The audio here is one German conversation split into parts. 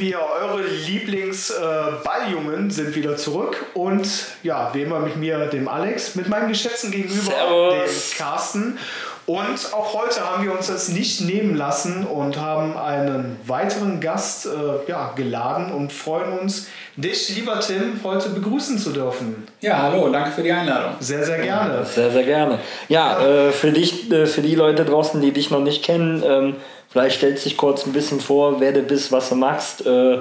wir, eure Lieblingsballjungen äh, sind wieder zurück. Und ja, wie immer mit mir, dem Alex, mit meinem geschätzten Gegenüber, Servus. dem Carsten. Und auch heute haben wir uns das nicht nehmen lassen und haben einen weiteren Gast äh, ja, geladen und freuen uns, dich, lieber Tim, heute begrüßen zu dürfen. Ja, hallo, danke für die Einladung. Sehr, sehr gerne. Sehr, sehr gerne. Ja, äh, für dich, äh, für die Leute draußen, die dich noch nicht kennen, ähm, vielleicht stellst du dich kurz ein bisschen vor, wer du bist, was du machst. Äh,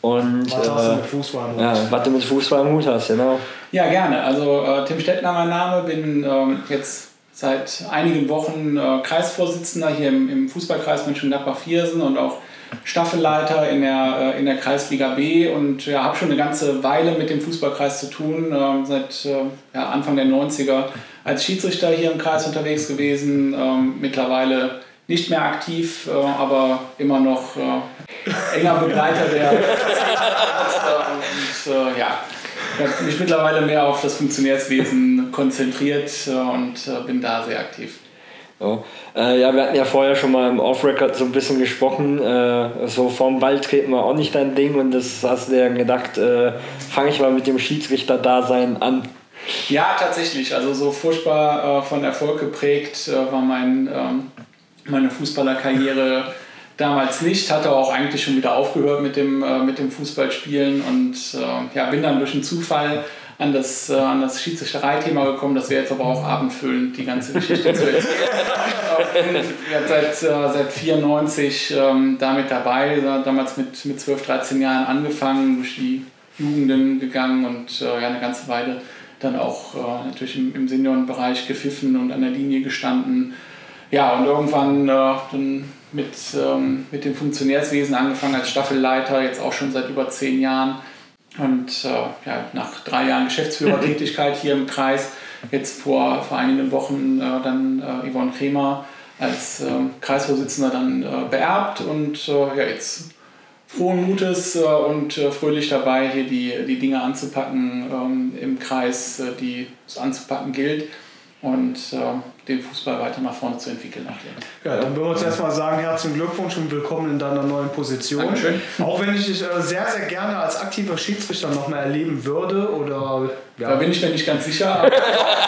und, was hast du mit Fußball im Hut? Ja, was du mit Fußball im Hut hast, genau. Ja, gerne. Also äh, Tim Stettner mein Name, bin ähm, jetzt seit einigen Wochen äh, Kreisvorsitzender hier im, im Fußballkreis Mönchengladbach-Viersen und auch Staffelleiter in der, äh, in der Kreisliga B und ja, habe schon eine ganze Weile mit dem Fußballkreis zu tun, äh, seit äh, ja, Anfang der 90er als Schiedsrichter hier im Kreis unterwegs gewesen, ähm, mittlerweile nicht mehr aktiv, äh, aber immer noch äh, enger Begleiter der und, ja, ich habe mich mittlerweile mehr auf das Funktionärswesen konzentriert äh, und äh, bin da sehr aktiv. Oh. Äh, ja, wir hatten ja vorher schon mal im Off-Record so ein bisschen gesprochen. Äh, so vom Ball treten wir auch nicht dein Ding und das hast du ja gedacht, äh, fange ich mal mit dem Schiedsrichter-Dasein an. Ja, tatsächlich. Also so furchtbar äh, von Erfolg geprägt war mein, ähm, meine Fußballerkarriere damals nicht, hatte auch eigentlich schon wieder aufgehört mit dem, äh, mit dem Fußballspielen und äh, ja, bin dann durch einen Zufall an das, äh, das Schiedsrichterei-Thema gekommen. Das wäre jetzt aber auch abendfüllend, die ganze Geschichte zu erzählen. ich bin seit, äh, seit 94 ähm, damit dabei, damals mit, mit 12, 13 Jahren angefangen, durch die Jugenden gegangen und äh, ja, eine ganze Weile dann auch äh, natürlich im, im Seniorenbereich gepfiffen und an der Linie gestanden. Ja, und irgendwann äh, dann mit, ähm, mit dem Funktionärswesen angefangen als Staffelleiter, jetzt auch schon seit über zehn Jahren. Und äh, ja, nach drei Jahren Geschäftsführertätigkeit hier im Kreis, jetzt vor, vor einigen Wochen äh, dann äh, Yvonne Kremer als äh, Kreisvorsitzender dann äh, beerbt und äh, ja, jetzt frohen Mutes und fröhlich dabei, hier die, die Dinge anzupacken ähm, im Kreis, die es anzupacken gilt. Und den Fußball weiter nach vorne zu entwickeln. Ja, dann würden wir uns erstmal sagen, herzlichen Glückwunsch und willkommen in deiner neuen Position. Dankeschön. Auch wenn ich dich äh, sehr, sehr gerne als aktiver Schiedsrichter noch mal erleben würde oder... Ja. Da bin ich mir nicht ganz sicher.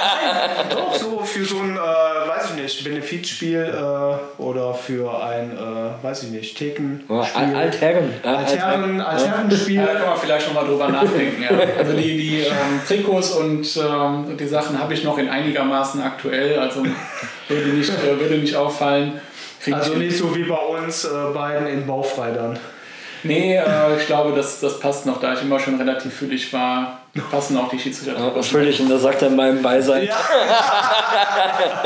Doch, so für so ein, äh, weiß ich nicht, Benefizspiel äh, oder für ein, äh, weiß ich nicht, Thekenspiel. Altherren. Altherren, Altherrenspiel. Ja, da kann man vielleicht noch mal drüber nachdenken. Ja. Also die, die ähm, Trikots und ähm, die Sachen habe ich noch in einigermaßen aktuell, also würde nicht, äh, würde nicht auffallen. Krieg also nicht so wie bei uns äh, beiden in Baufrei dann. Nee, äh, ich glaube, das, das passt noch, da ich immer schon relativ füllig war passen auch die Schiedsrichter. Ja, völlig, und das sagt er in meinem Beisein. Ja.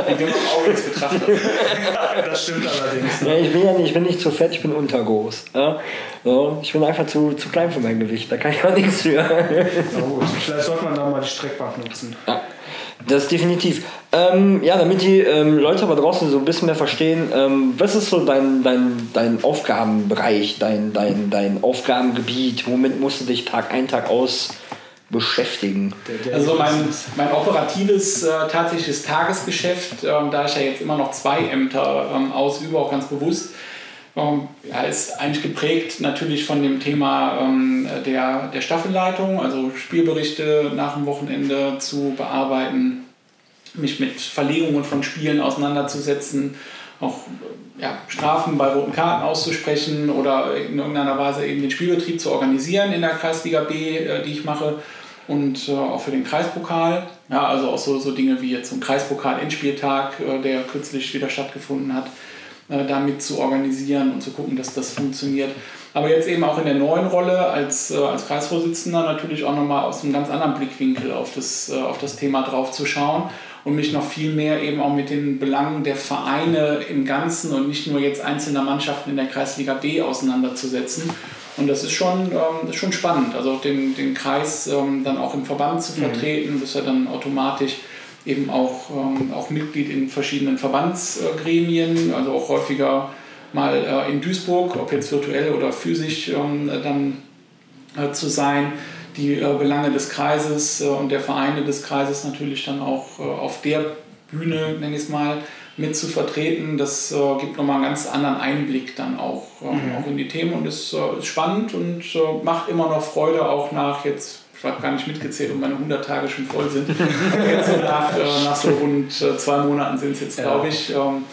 in dem Auge des Betrachters. Ja, das stimmt allerdings. Ja, ich, bin ja nicht, ich bin nicht zu fett, ich bin untergroß. Ja? So, ich bin einfach zu, zu klein für mein Gewicht, da kann ich auch nichts für. Ja, gut. Vielleicht sollte man da mal die Streckbank nutzen. Ja. Das definitiv. Ähm, ja, damit die ähm, Leute aber draußen so ein bisschen mehr verstehen, ähm, was ist so dein, dein, dein Aufgabenbereich, dein, dein, dein Aufgabengebiet? Womit musst du dich Tag ein, Tag aus beschäftigen? Also mein, mein operatives, äh, tatsächliches Tagesgeschäft, äh, da ich ja jetzt immer noch zwei Ämter ähm, ausübe, auch ganz bewusst, ja, ist eigentlich geprägt natürlich von dem Thema ähm, der, der Staffelleitung, also Spielberichte nach dem Wochenende zu bearbeiten, mich mit Verlegungen von Spielen auseinanderzusetzen, auch ja, Strafen bei roten Karten auszusprechen oder in irgendeiner Weise eben den Spielbetrieb zu organisieren in der Kreisliga B, äh, die ich mache und äh, auch für den Kreispokal. Ja, also auch so, so Dinge wie jetzt so ein Kreispokal-Endspieltag, äh, der kürzlich wieder stattgefunden hat, äh, damit zu organisieren und zu gucken, dass das funktioniert. Aber jetzt eben auch in der neuen Rolle als, äh, als Kreisvorsitzender natürlich auch nochmal aus einem ganz anderen Blickwinkel auf das, äh, auf das Thema drauf zu schauen und mich noch viel mehr eben auch mit den Belangen der Vereine im Ganzen und nicht nur jetzt einzelner Mannschaften in der Kreisliga B auseinanderzusetzen. Und das ist schon, ähm, ist schon spannend, also den, den Kreis ähm, dann auch im Verband zu mhm. vertreten, mhm. das ist ja dann automatisch eben auch, ähm, auch Mitglied in verschiedenen Verbandsgremien, also auch häufiger mal äh, in Duisburg, ob jetzt virtuell oder physisch ähm, dann äh, zu sein die äh, Belange des Kreises äh, und der Vereine des Kreises natürlich dann auch äh, auf der Bühne, nenne ich es mal, mit zu vertreten. Das äh, gibt nochmal einen ganz anderen Einblick dann auch, äh, mhm. auch in die Themen und ist, ist spannend und macht immer noch Freude, auch nach jetzt, ich habe gar nicht mitgezählt, ob meine 100 Tage schon voll sind. jetzt nach, äh, nach so rund äh, zwei Monaten sind es jetzt, glaube ich. Ähm,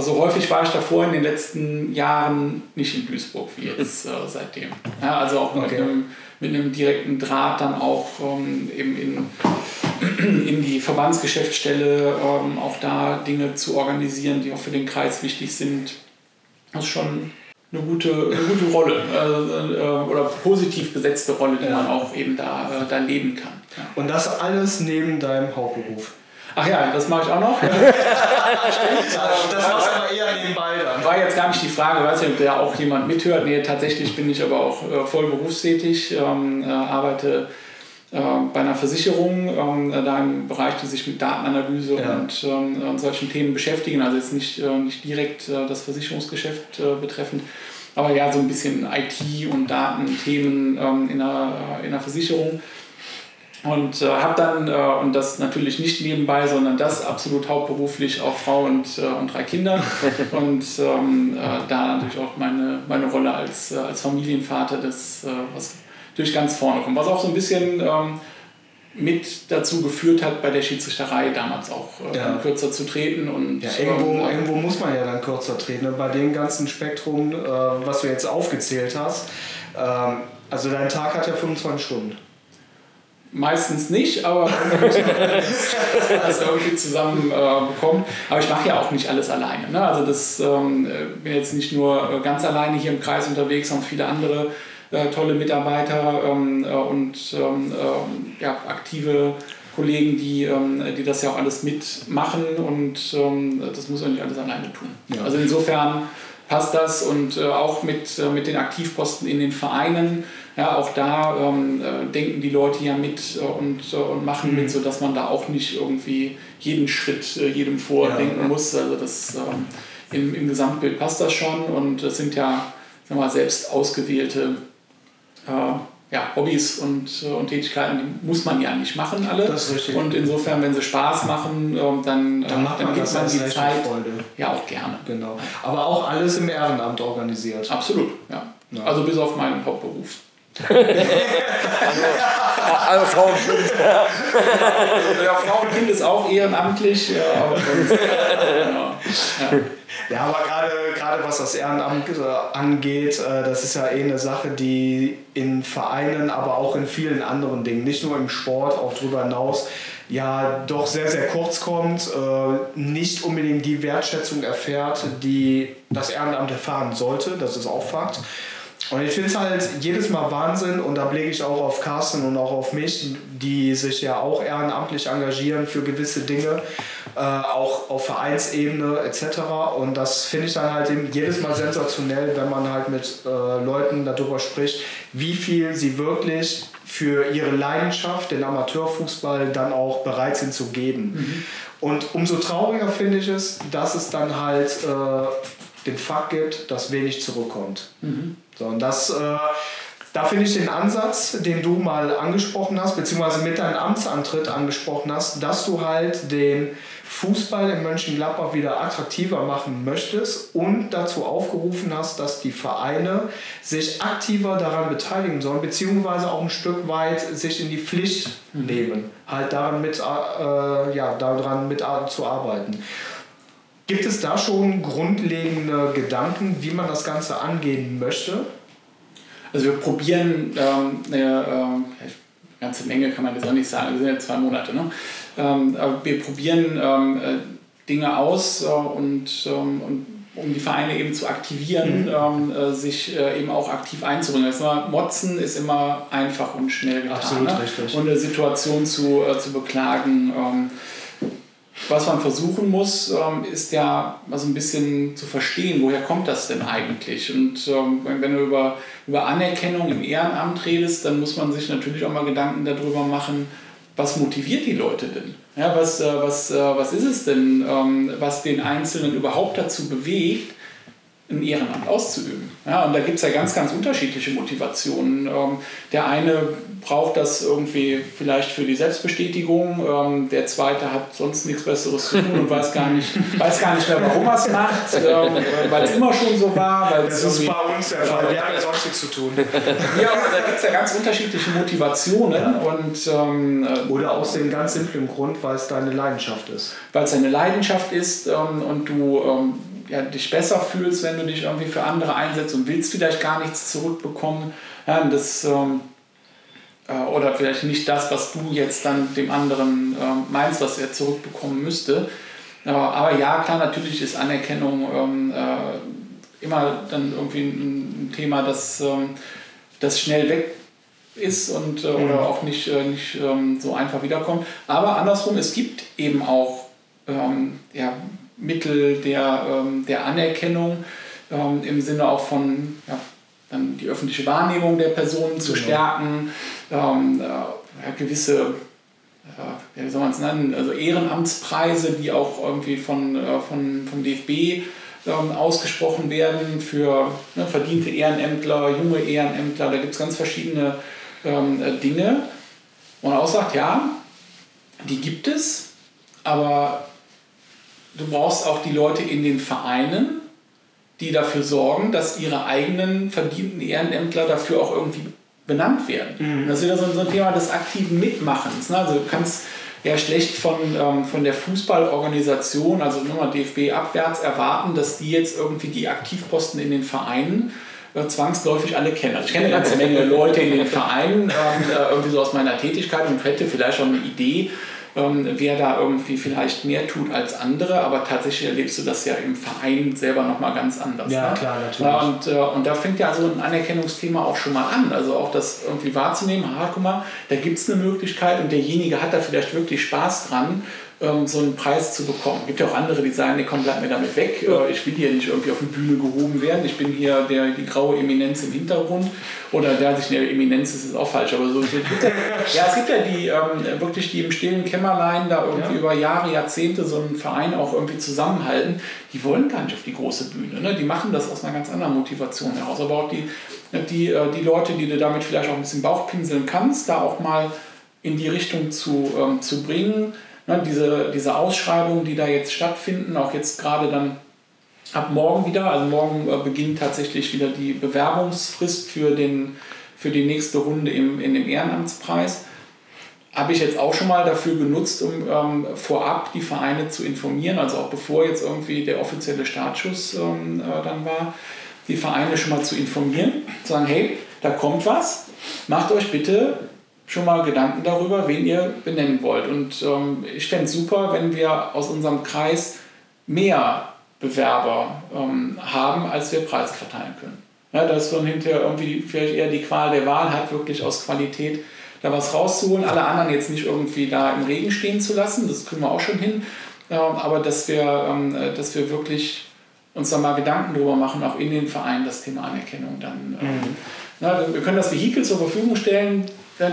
so häufig war ich davor in den letzten Jahren nicht in Duisburg wie jetzt seitdem. Ja, also auch okay. mit, einem, mit einem direkten Draht dann auch ähm, eben in in die Verbandsgeschäftsstelle, ähm, auch da Dinge zu organisieren, die auch für den Kreis wichtig sind. Das ist schon eine gute, eine gute Rolle äh, äh, oder positiv besetzte Rolle, die ja. man auch eben da, äh, da leben kann. Ja. Und das alles neben deinem Hauptberuf? Ach ja, das mache ich auch noch. Das machst du aber eher nebenbei dann. War jetzt gar nicht die Frage, weiß nicht, ob da auch jemand mithört. Nee, tatsächlich bin ich aber auch äh, voll berufstätig, ähm, äh, arbeite äh, bei einer Versicherung, ähm, da im Bereich, die sich mit Datenanalyse ja. und, ähm, und solchen Themen beschäftigen, also jetzt nicht, äh, nicht direkt äh, das Versicherungsgeschäft betreffend, aber ja, so ein bisschen IT- und Datenthemen ähm, in, einer, in einer Versicherung. Und äh, habe dann, äh, und das natürlich nicht nebenbei, sondern das absolut hauptberuflich, auch Frau und, äh, und drei Kinder. und ähm, da natürlich auch meine, meine Rolle als, als Familienvater, das, was durch ganz vorne kommen. Was auch so ein bisschen ähm, mit dazu geführt hat, bei der Schiedsrichterei damals auch äh, ja. kürzer zu treten. Und, ja, irgendwo, ähm, irgendwo muss man ja dann kürzer treten. Ne? Bei dem ganzen Spektrum, äh, was du jetzt aufgezählt hast. Ähm, also dein Tag hat ja 25 Stunden. Meistens nicht, aber das irgendwie zusammen äh, bekommt. Aber ich mache ja auch nicht alles alleine. Ne? Also das ähm, äh, bin jetzt nicht nur äh, ganz alleine hier im Kreis unterwegs, sondern viele andere tolle Mitarbeiter ähm, äh, und ähm, äh, ja, aktive Kollegen, die, ähm, die das ja auch alles mitmachen und ähm, das muss man nicht alles alleine tun. Ja. Also insofern passt das und äh, auch mit, äh, mit den Aktivposten in den Vereinen, ja, auch da ähm, äh, denken die Leute ja mit und, und machen mhm. mit, sodass man da auch nicht irgendwie jeden Schritt jedem vordenken ja. muss. Also das ähm, im, im Gesamtbild passt das schon und es sind ja sagen wir mal, selbst ausgewählte äh, ja, Hobbys und, äh, und Tätigkeiten, die muss man ja nicht machen alle. Das ist richtig. Und insofern, wenn sie Spaß machen, äh, dann, dann, macht dann gibt man die Zeit Freude. ja auch gerne. Genau. Aber auch alles im Ehrenamt organisiert. Absolut, ja. ja. Also bis auf meinen Hauptberuf. Also, Frau und Kind. ja, Frau und Kind ist auch ehrenamtlich. Ja, aber sonst, genau. ja. Ja, aber gerade gerade was das Ehrenamt äh, angeht, äh, das ist ja eh eine Sache, die in Vereinen, aber auch in vielen anderen Dingen, nicht nur im Sport, auch darüber hinaus, ja doch sehr, sehr kurz kommt, äh, nicht unbedingt die Wertschätzung erfährt, die das Ehrenamt erfahren sollte, das ist auch Fakt. Und ich finde es halt jedes Mal Wahnsinn und da blicke ich auch auf Carsten und auch auf mich, die sich ja auch ehrenamtlich engagieren für gewisse Dinge, äh, auch auf Vereinsebene etc. Und das finde ich dann halt jedes Mal sensationell, wenn man halt mit äh, Leuten darüber spricht, wie viel sie wirklich für ihre Leidenschaft, den Amateurfußball, dann auch bereit sind zu geben. Mhm. Und umso trauriger finde ich es, dass es dann halt äh, den Fakt gibt, dass wenig zurückkommt. Mhm. So, und das, äh, da finde ich den Ansatz, den du mal angesprochen hast, beziehungsweise mit deinem Amtsantritt angesprochen hast, dass du halt den Fußball in Mönchengladbach wieder attraktiver machen möchtest und dazu aufgerufen hast, dass die Vereine sich aktiver daran beteiligen sollen, beziehungsweise auch ein Stück weit sich in die Pflicht mhm. nehmen, halt daran mit, äh, ja, daran mit zu arbeiten. Gibt es da schon grundlegende Gedanken, wie man das Ganze angehen möchte? Also wir probieren ähm, eine, äh, ganze Menge kann man das auch nicht sagen, wir sind ja zwei Monate, ne? Ähm, aber wir probieren ähm, äh, Dinge aus äh, und, ähm, und um die Vereine eben zu aktivieren, mhm. ähm, äh, sich äh, eben auch aktiv einzubringen. Also Motzen ist immer einfach und schnell getan. Absolut ne? richtig. Und eine Situation zu, äh, zu beklagen. Ähm, was man versuchen muss, ähm, ist ja also ein bisschen zu verstehen, woher kommt das denn eigentlich? Und ähm, wenn du über, über Anerkennung im Ehrenamt redest, dann muss man sich natürlich auch mal Gedanken darüber machen, was motiviert die Leute denn? Ja, was, äh, was, äh, was ist es denn, ähm, was den Einzelnen überhaupt dazu bewegt, ein Ehrenamt auszuüben. Ja, und da gibt es ja ganz, ganz unterschiedliche Motivationen. Ähm, der eine braucht das irgendwie vielleicht für die Selbstbestätigung, ähm, der zweite hat sonst nichts Besseres zu tun und weiß gar nicht, weiß gar nicht mehr, warum er es macht, ähm, weil es immer schon so war. Weil das ist bei uns der Fall, wir haben ja sonst nichts zu tun. Ja, da gibt es ja ganz unterschiedliche Motivationen. Ja. Und, ähm, äh, Oder aus dem ganz simplen Grund, weil es deine Leidenschaft ist. Weil es deine Leidenschaft ist ähm, und du ähm, ja, dich besser fühlst, wenn du dich irgendwie für andere einsetzt und willst vielleicht gar nichts zurückbekommen. Ja, das, ähm, äh, oder vielleicht nicht das, was du jetzt dann dem anderen äh, meinst, was er zurückbekommen müsste. Aber, aber ja, klar, natürlich ist Anerkennung ähm, äh, immer dann irgendwie ein, ein Thema, das, ähm, das schnell weg ist und äh, mhm. oder auch nicht, äh, nicht ähm, so einfach wiederkommt. Aber andersrum, es gibt eben auch ähm, ja, Mittel der, ähm, der Anerkennung ähm, im Sinne auch von ja, dann die öffentliche Wahrnehmung der Personen zu genau. stärken, ähm, äh, ja, gewisse, äh, wie soll man es nennen, also Ehrenamtspreise, die auch irgendwie von, äh, von, vom DFB ähm, ausgesprochen werden für ne, verdiente Ehrenämtler, junge Ehrenämtler, da gibt es ganz verschiedene ähm, äh, Dinge. Und auch sagt, ja, die gibt es, aber du brauchst auch die Leute in den Vereinen, die dafür sorgen, dass ihre eigenen verdienten Ehrenämtler dafür auch irgendwie benannt werden. Mhm. Das ist wieder so, ein Thema des aktiven Mitmachens. Ne? Also du kannst ja schlecht von, ähm, von der Fußballorganisation, also nur mal DFB abwärts, erwarten, dass die jetzt irgendwie die Aktivposten in den Vereinen äh, zwangsläufig alle kennen. Also ich kenne eine ganze Menge Leute in den Vereinen, ähm, äh, irgendwie so aus meiner Tätigkeit und hätte vielleicht schon eine Idee, ähm, wer da irgendwie vielleicht mehr tut als andere, aber tatsächlich erlebst du das ja im Verein selber nochmal ganz anders. Ja, ne? klar, natürlich. Und, äh, und da fängt ja so ein Anerkennungsthema auch schon mal an. Also auch das irgendwie wahrzunehmen, ha, guck mal, da gibt es eine Möglichkeit und derjenige hat da vielleicht wirklich Spaß dran ähm, so einen Preis zu bekommen. Es gibt ja auch andere, die sagen, nee, komm, bleib mir damit weg. Äh, ich will hier nicht irgendwie auf die Bühne gehoben werden. Ich bin hier der, die graue Eminenz im Hintergrund. Oder der sich eine Eminenz ist, ist auch falsch. Aber so, ja, es gibt ja die ähm, wirklich, die im stillen Kämmerlein da irgendwie ja. über Jahre, Jahrzehnte so einen Verein auch irgendwie zusammenhalten. Die wollen gar nicht auf die große Bühne. Ne? Die machen das aus einer ganz anderen Motivation heraus. Aber auch die, die, äh, die Leute, die du damit vielleicht auch ein bisschen Bauchpinseln kannst, da auch mal in die Richtung zu, ähm, zu bringen ne, diese, diese Ausschreibungen, die da jetzt stattfinden, auch jetzt gerade dann ab morgen wieder, also morgen äh, beginnt tatsächlich wieder die Bewerbungsfrist für, den, für die nächste Runde im, in dem Ehrenamtspreis. Habe ich jetzt auch schon mal dafür genutzt, um ähm, vorab die Vereine zu informieren, also auch bevor jetzt irgendwie der offizielle Startschuss ähm, äh, dann war, die Vereine schon mal zu informieren, zu sagen, hey, da kommt was, macht euch bitte schon mal Gedanken darüber, wen ihr benennen wollt. Und ähm, ich fände es super, wenn wir aus unserem Kreis mehr Bewerber ähm, haben, als wir Preise verteilen können. Ja, dass man hinterher irgendwie vielleicht eher die Qual der Wahl hat, wirklich aus Qualität da was rauszuholen, alle anderen jetzt nicht irgendwie da im Regen stehen zu lassen, das kriegen wir auch schon hin, ähm, aber dass wir, ähm, dass wir wirklich uns da mal Gedanken drüber machen, auch in den Vereinen das Thema Anerkennung dann. Ähm, mhm. Na, wir können das Vehikel zur Verfügung stellen,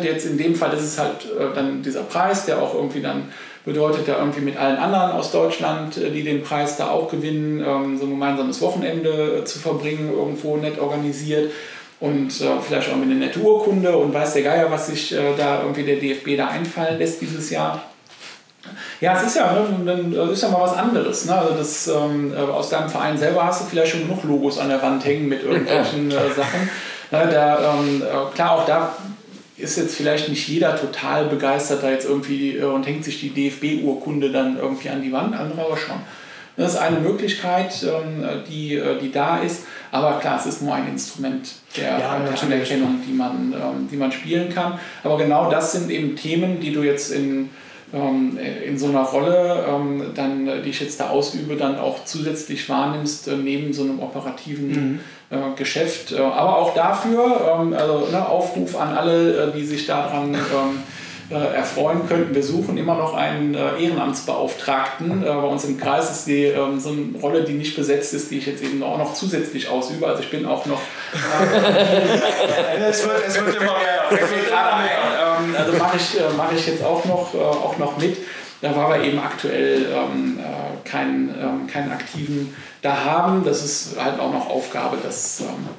jetzt in dem Fall ist es halt äh, dann dieser Preis, der auch irgendwie dann bedeutet, ja irgendwie mit allen anderen aus Deutschland, äh, die den Preis da auch gewinnen, ähm, so ein gemeinsames Wochenende äh, zu verbringen, irgendwo nett organisiert und vielleicht auch mit einer nette Urkunde und weiß der Geier, was sich da irgendwie der DFB da einfallen lässt dieses Jahr. Ja, es ist ja, ne, dann ist ja mal was anderes. Ne? Also das, ähm, aus deinem Verein selber hast du vielleicht schon genug Logos an der Wand hängen mit irgendwelchen äh, Sachen. Ne, da, ähm, klar, auch da ist jetzt vielleicht nicht jeder total begeistert da jetzt irgendwie äh, und hängt sich die DFB-Urkunde dann irgendwie an die Wand, andere aber schon. Das ist eine Möglichkeit, ähm, die, äh, die da ist, aber klar, es ist nur ein Instrument der, ja, der Anerkennung, die man, ähm, die man spielen kann. Aber genau das sind eben Themen, die du jetzt in, ähm, in so einer Rolle, dann, die ich jetzt da ausübe, dann auch zusätzlich wahrnimmst, äh, neben so einem operativen mhm äh, Geschäft. Äh, aber auch dafür, ähm, also ne, Aufruf an alle, äh, die sich daran ähm, erfreuen könnten. Wir suchen immer noch einen Ehrenamtsbeauftragten. bei uns im Kreis ist die ähm, so eine Rolle, die nicht besetzt ist, die ich jetzt eben auch noch zusätzlich ausübe. Also ich bin auch noch. es, wird, es wird immer mehr. also mache ich, äh, mach ich jetzt auch noch, äh, auch noch mit. Da war wir eben aktuell ähm, äh, keinen, ähm, keinen aktiven da haben. Das ist halt auch noch Aufgabe, das ähm,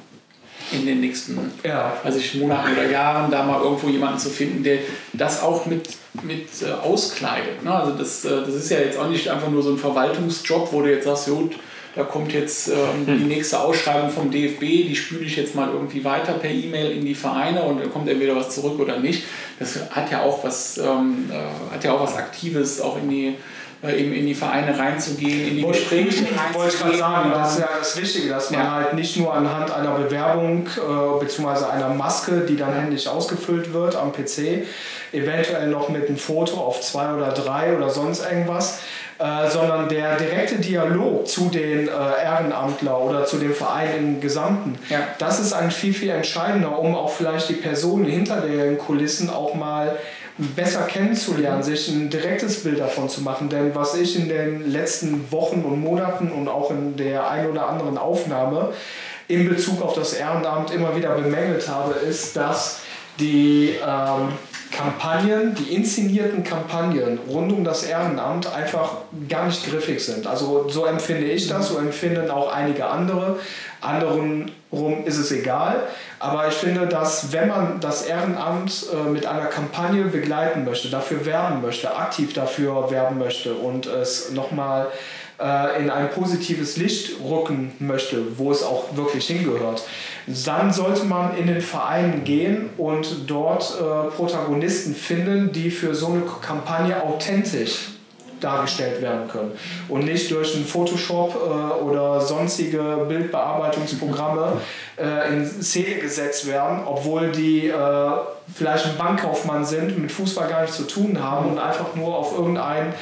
in den nächsten ja. also Monaten oder Jahren da mal irgendwo jemanden zu finden, der das auch mit, mit äh, auskleidet. Ne? Also das, äh, das ist ja jetzt auch nicht einfach nur so ein Verwaltungsjob, wo du jetzt sagst, gut, da kommt jetzt ähm, hm. die nächste Ausschreibung vom DFB, die spüle ich jetzt mal irgendwie weiter per E-Mail in die Vereine und dann kommt entweder was zurück oder nicht. Das hat ja auch was, ähm, äh, hat ja auch was Aktives auch in die äh, eben in die Vereine reinzugehen, in die Gespräche reinzugehen. Wollte ich gerade sagen, das ist ja das Wichtige, dass man ja. halt nicht nur anhand einer Bewerbung äh, bzw. einer Maske, die dann händisch ausgefüllt wird am PC, eventuell noch mit einem Foto auf zwei oder drei oder sonst irgendwas, äh, sondern der direkte Dialog zu den äh, Ehrenamtler oder zu dem Verein im Gesamten, ja. das ist eigentlich viel, viel entscheidender, um auch vielleicht die Personen hinter den Kulissen auch mal besser kennenzulernen, sich ein direktes Bild davon zu machen. Denn was ich in den letzten Wochen und Monaten und auch in der ein oder anderen Aufnahme in Bezug auf das Ehrenamt immer wieder bemängelt habe, ist, dass die ähm, Kampagnen, die inszenierten Kampagnen rund um das Ehrenamt einfach gar nicht griffig sind. Also so empfinde ich das, so empfinden auch einige andere. Anderen rum ist es egal. Aber ich finde, dass wenn man das Ehrenamt äh, mit einer Kampagne begleiten möchte, dafür werben möchte, aktiv dafür werben möchte und es nochmal äh, in ein positives Licht rücken möchte, wo es auch wirklich hingehört, dann sollte man in den Verein gehen und dort äh, Protagonisten finden, die für so eine Kampagne authentisch dargestellt werden können und nicht durch ein Photoshop äh, oder sonstige Bildbearbeitungsprogramme äh, in Szene gesetzt werden, obwohl die äh, vielleicht ein Bankkaufmann sind, mit Fußball gar nichts zu tun haben und einfach nur auf irgendein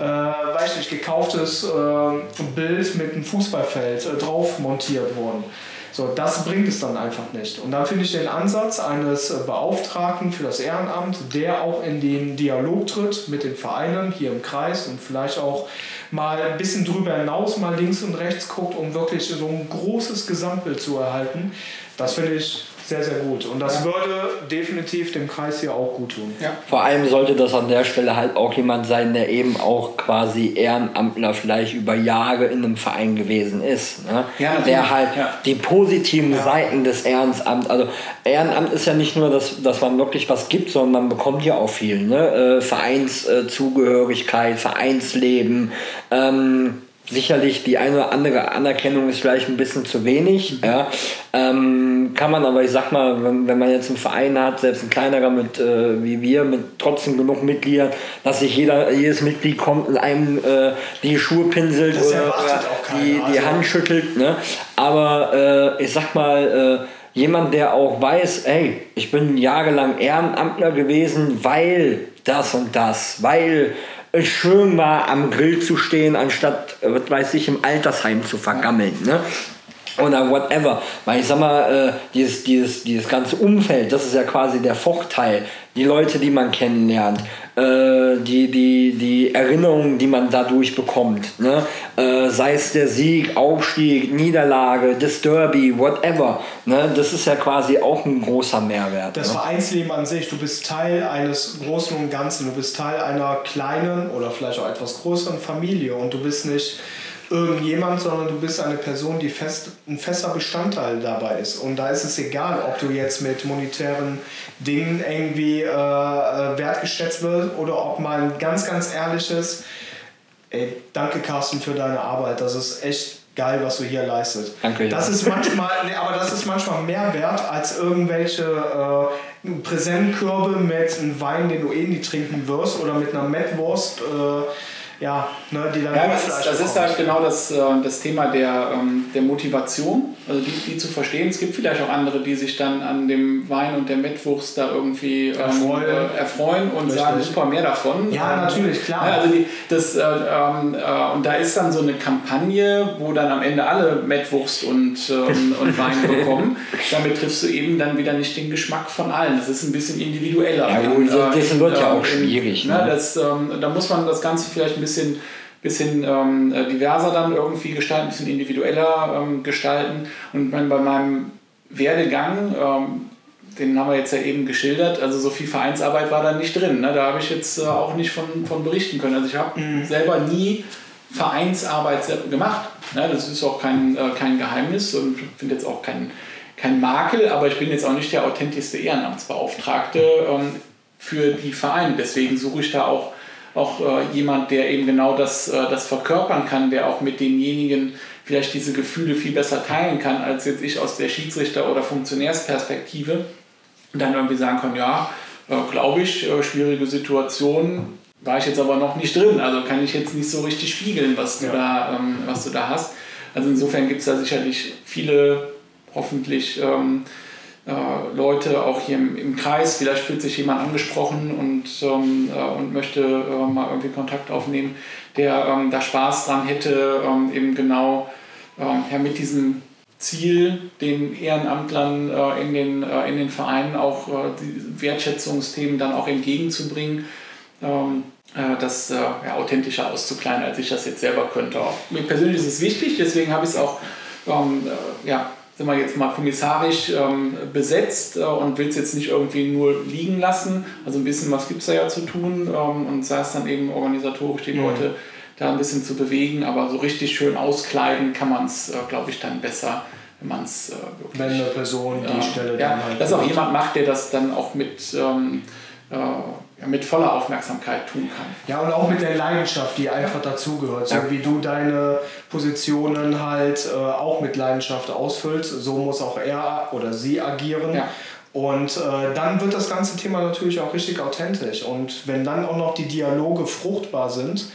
äh, weiß nicht, gekauftes äh, Bild mit einem Fußballfeld äh, drauf montiert wurden. So, das bringt es dann einfach nicht. Und dann finde ich den Ansatz eines Beauftragten für das Ehrenamt, der auch in den Dialog tritt mit den Vereinen hier im Kreis und vielleicht auch mal ein bisschen drüber hinaus, mal links und rechts guckt, um wirklich so ein großes Gesamtbild zu erhalten. Das finde ich sehr, sehr gut. Und das ja. würde definitiv dem Kreis hier auch gut tun. Ja. Vor allem sollte das an der Stelle halt auch jemand sein, der eben auch quasi Ehrenamtler vielleicht über Jahre in einem Verein gewesen ist. Ne? Ja, der halt ja. die positiven Seiten des Ehrenamts, also Ehrenamt ist ja nicht nur, dass, dass man wirklich was gibt, sondern man bekommt ja auch viel. Ne? Äh, Vereinszugehörigkeit, Vereinsleben. Ähm, sicherlich die eine oder andere Anerkennung ist vielleicht ein bisschen zu wenig. Mhm. Ja. Ähm, kann man aber, ich sag mal, wenn, wenn man jetzt einen Verein hat, selbst ein kleinerer mit, äh, wie wir, mit trotzdem genug Mitgliedern, dass sich jeder, jedes Mitglied kommt und einem äh, die Schuhe pinselt das oder, oder die, die also. Hand schüttelt. Ne? Aber äh, ich sag mal, äh, jemand, der auch weiß, ey, ich bin jahrelang Ehrenamtler gewesen, weil das und das, weil es schön war, am Grill zu stehen, anstatt, was weiß ich, im Altersheim zu vergammeln. Ne? Oder whatever. Weil ich sag mal, äh, dieses, dieses, dieses ganze Umfeld, das ist ja quasi der Vorteil. Die Leute, die man kennenlernt, äh, die, die, die Erinnerungen, die man dadurch bekommt. Ne? Äh, sei es der Sieg, Aufstieg, Niederlage, das Derby, whatever. Ne? Das ist ja quasi auch ein großer Mehrwert. Das ne? Vereinsleben an sich, du bist Teil eines Großen und Ganzen, du bist Teil einer kleinen oder vielleicht auch etwas größeren Familie und du bist nicht irgendjemand, sondern du bist eine Person, die fest, ein fester Bestandteil dabei ist. Und da ist es egal, ob du jetzt mit monetären Dingen irgendwie äh, äh wertgeschätzt wirst oder ob man ganz, ganz ehrliches, ey, danke Carsten für deine Arbeit, das ist echt geil, was du hier leistest. Danke. Das ist manchmal, nee, aber das ist manchmal mehr wert als irgendwelche äh, Präsentkörbe mit einem Wein, den du eh nie trinken wirst oder mit einer Mettwurst. Äh, ja, ne, die dann ja, das, ist, das ist halt genau das, äh, das Thema der, ähm, der Motivation, also die, die zu verstehen. Es gibt vielleicht auch andere, die sich dann an dem Wein und der Mettwurst da irgendwie ähm, erfreuen, äh, erfreuen und Richtig. sagen, super, mehr davon. Ja, ähm, natürlich, klar. Ja, also die, das, äh, äh, und da ist dann so eine Kampagne, wo dann am Ende alle Mettwurst und, und Wein bekommen. Damit triffst du eben dann wieder nicht den Geschmack von allen. Das ist ein bisschen individueller. Ja, gut, das, das wird ja auch schwierig. Ne? Das, ähm, da muss man das Ganze vielleicht ein bisschen bisschen, bisschen ähm, äh, diverser dann irgendwie gestalten, ein bisschen individueller ähm, gestalten. Und bei meinem Werdegang ähm, den haben wir jetzt ja eben geschildert. Also so viel Vereinsarbeit war da nicht drin. Ne? Da habe ich jetzt äh, auch nicht von, von berichten können. Also ich habe mhm. selber nie Vereinsarbeit gemacht. Ne? Das ist auch kein, äh, kein Geheimnis und finde jetzt auch kein, kein Makel, aber ich bin jetzt auch nicht der authentischste Ehrenamtsbeauftragte ähm, für die Vereine. Deswegen suche ich da auch, auch äh, jemand, der eben genau das, äh, das verkörpern kann, der auch mit denjenigen vielleicht diese Gefühle viel besser teilen kann, als jetzt ich aus der Schiedsrichter- oder Funktionärsperspektive und dann irgendwie sagen kann, ja, äh, glaube ich, äh, schwierige Situation, war ich jetzt aber noch nicht drin, also kann ich jetzt nicht so richtig spiegeln, was du, ja. da, ähm, was du da hast. Also insofern gibt es da sicherlich viele, hoffentlich ähm, äh, Leute auch hier im, im, Kreis, vielleicht fühlt sich jemand angesprochen und, ähm, äh, und möchte äh, mal irgendwie Kontakt aufnehmen, der ähm, da Spaß dran hätte, ähm, eben genau ähm, ja, mit diesem Ziel, den Ehrenamtlern äh, in, den, äh, in den Vereinen auch äh, die Wertschätzungsthemen dann auch entgegenzubringen, ähm, äh, das äh, ja, authentischer auszukleiden, als ich das jetzt selber könnte. Auch mir persönlich ist es wichtig, deswegen habe ich es auch ähm, äh, ja, sind wir jetzt mal kommissarisch ähm, besetzt äh, und will es jetzt nicht irgendwie nur liegen lassen. Also ein bisschen was gibt es da ja zu tun ähm, und sei es dann eben organisatorisch die mhm. Leute da ein bisschen zu bewegen, aber so richtig schön auskleiden kann man es, äh, glaube ich, dann besser, wenn man es äh, wirklich. Wenn eine Person die Stelle ja, dann halt. Dass auch jemand macht, der das dann auch mit. Ähm, äh, mit voller Aufmerksamkeit tun kann. Ja, und auch mit der Leidenschaft, die einfach ja. dazugehört. So ja. wie du deine Positionen halt äh, auch mit Leidenschaft ausfüllst, so muss auch er oder sie agieren. Ja. Und äh, dann wird das ganze Thema natürlich auch richtig authentisch. Und wenn dann auch noch die Dialoge fruchtbar sind,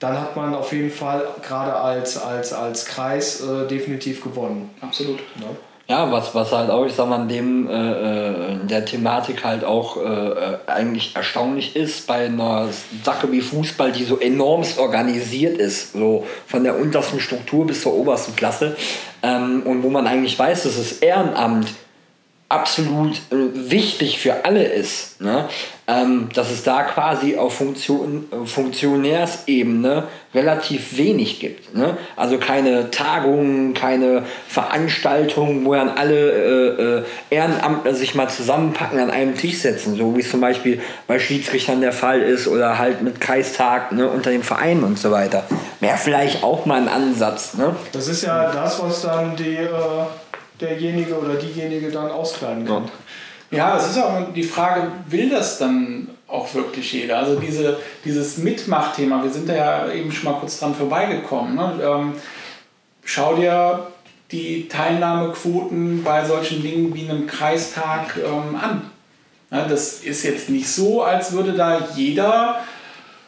dann hat man auf jeden Fall gerade als, als, als Kreis äh, definitiv gewonnen. Absolut. Ja. Ja, was, was halt auch, ich sag mal, dem, äh, äh der Thematik halt auch äh, äh, eigentlich erstaunlich ist, bei einer Sache wie Fußball, die so enormst organisiert ist, so von der untersten Struktur bis zur obersten Klasse, ähm, und wo man eigentlich weiß, dass das Ehrenamt absolut äh, wichtig für alle ist, ne? ähm, dass es da quasi auf Funktion, äh, Funktionärsebene relativ wenig gibt. Ne? Also keine Tagungen, keine Veranstaltungen, wo dann alle äh, äh, Ehrenamtler sich mal zusammenpacken, an einem Tisch setzen, so wie es zum Beispiel bei Schiedsrichtern der Fall ist oder halt mit Kreistag ne, unter den Vereinen und so weiter. Wäre vielleicht auch mal ein Ansatz. Ne? Das ist ja das, was dann die... Derjenige oder diejenige dann auskleiden kann. Ja, es ist auch die Frage, will das dann auch wirklich jeder? Also diese, dieses Mitmachthema, wir sind da ja eben schon mal kurz dran vorbeigekommen. Ne? Ähm, schau dir die Teilnahmequoten bei solchen Dingen wie einem Kreistag ähm, an. Ja, das ist jetzt nicht so, als würde da jeder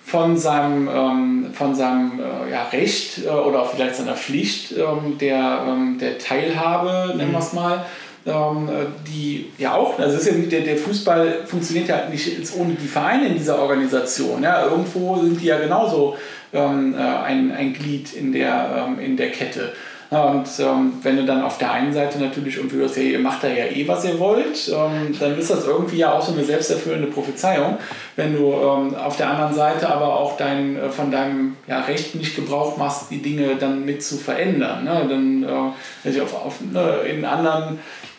von seinem, ähm, von seinem äh, ja, Recht äh, oder vielleicht seiner Pflicht ähm, der, ähm, der Teilhabe, nennen wir es mal, ähm, äh, die ja auch, also ist ja der, der Fußball funktioniert ja nicht ohne die Vereine in dieser Organisation. Ja? Irgendwo sind die ja genauso ähm, äh, ein, ein Glied in der, ähm, in der Kette. Und ähm, wenn du dann auf der einen Seite natürlich irgendwie hörst, hey, ihr macht da ja eh, was ihr wollt, ähm, dann ist das irgendwie ja auch so eine selbsterfüllende Prophezeiung. Wenn du ähm, auf der anderen Seite aber auch dein, äh, von deinem ja, Recht nicht Gebrauch machst, die Dinge dann mit zu verändern. Ne? Dann äh, auf, auf, ne, in anderen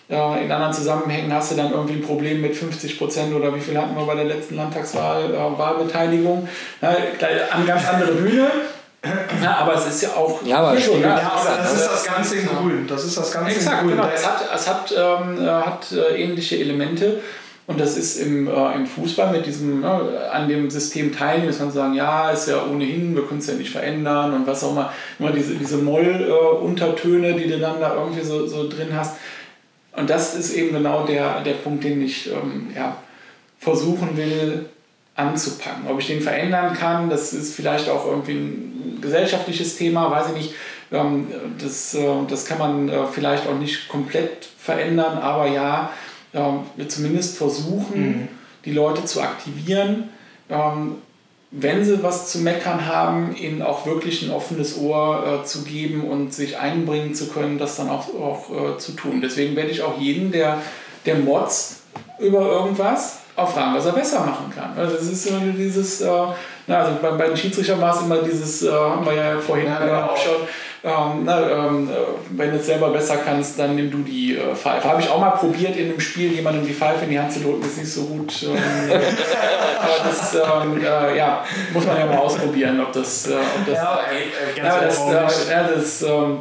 in anderen Zusammenhängen hast du dann irgendwie ein Problem mit 50 Prozent oder wie viel hatten wir bei der letzten Landtagswahl äh, Wahlbeteiligung. Ne? An ganz andere Bühne. Ja, aber es ist ja auch ja, aber schon, ja, aber das ist das Ganze in Grün. Das ist das Ganze Exakt, in Grün. Genau. Es hat, es hat, ähm, hat äh, ähnliche Elemente. Und das ist im, äh, im Fußball mit diesem, äh, an dem System teilnehmen, dass man sagen, ja, ist ja ohnehin, wir können es ja nicht verändern und was auch immer. Immer diese, diese Moll-Untertöne, äh, die du dann da irgendwie so, so drin hast. Und das ist eben genau der, der Punkt, den ich ähm, ja, versuchen will anzupacken. Ob ich den verändern kann, das ist vielleicht auch irgendwie ein gesellschaftliches Thema, weiß ich nicht. Ähm, das, äh, das kann man äh, vielleicht auch nicht komplett verändern, aber ja, ähm, wir zumindest versuchen, mhm. die Leute zu aktivieren, ähm, wenn sie was zu meckern haben, ihnen auch wirklich ein offenes Ohr äh, zu geben und sich einbringen zu können, das dann auch, auch zu tun. Deswegen werde ich auch jeden, der, der motzt über irgendwas, auch fragen, was er besser machen kann. Also das ist immer dieses, äh, na, also bei, bei den Schiedsrichtern war es immer dieses, äh, haben wir ja vorhin ja, genau. auch schon, ähm, na, ähm, äh, wenn du es selber besser kannst, dann nimm du die äh, Pfeife. Habe ich auch mal probiert in einem Spiel, jemandem die Pfeife in die Hand zu drücken, ist nicht so gut. Ähm, aber das ähm, äh, ja, muss man ja mal ausprobieren, ob das, äh, ob das ja, geht. Äh, ja, das, ja, das ähm,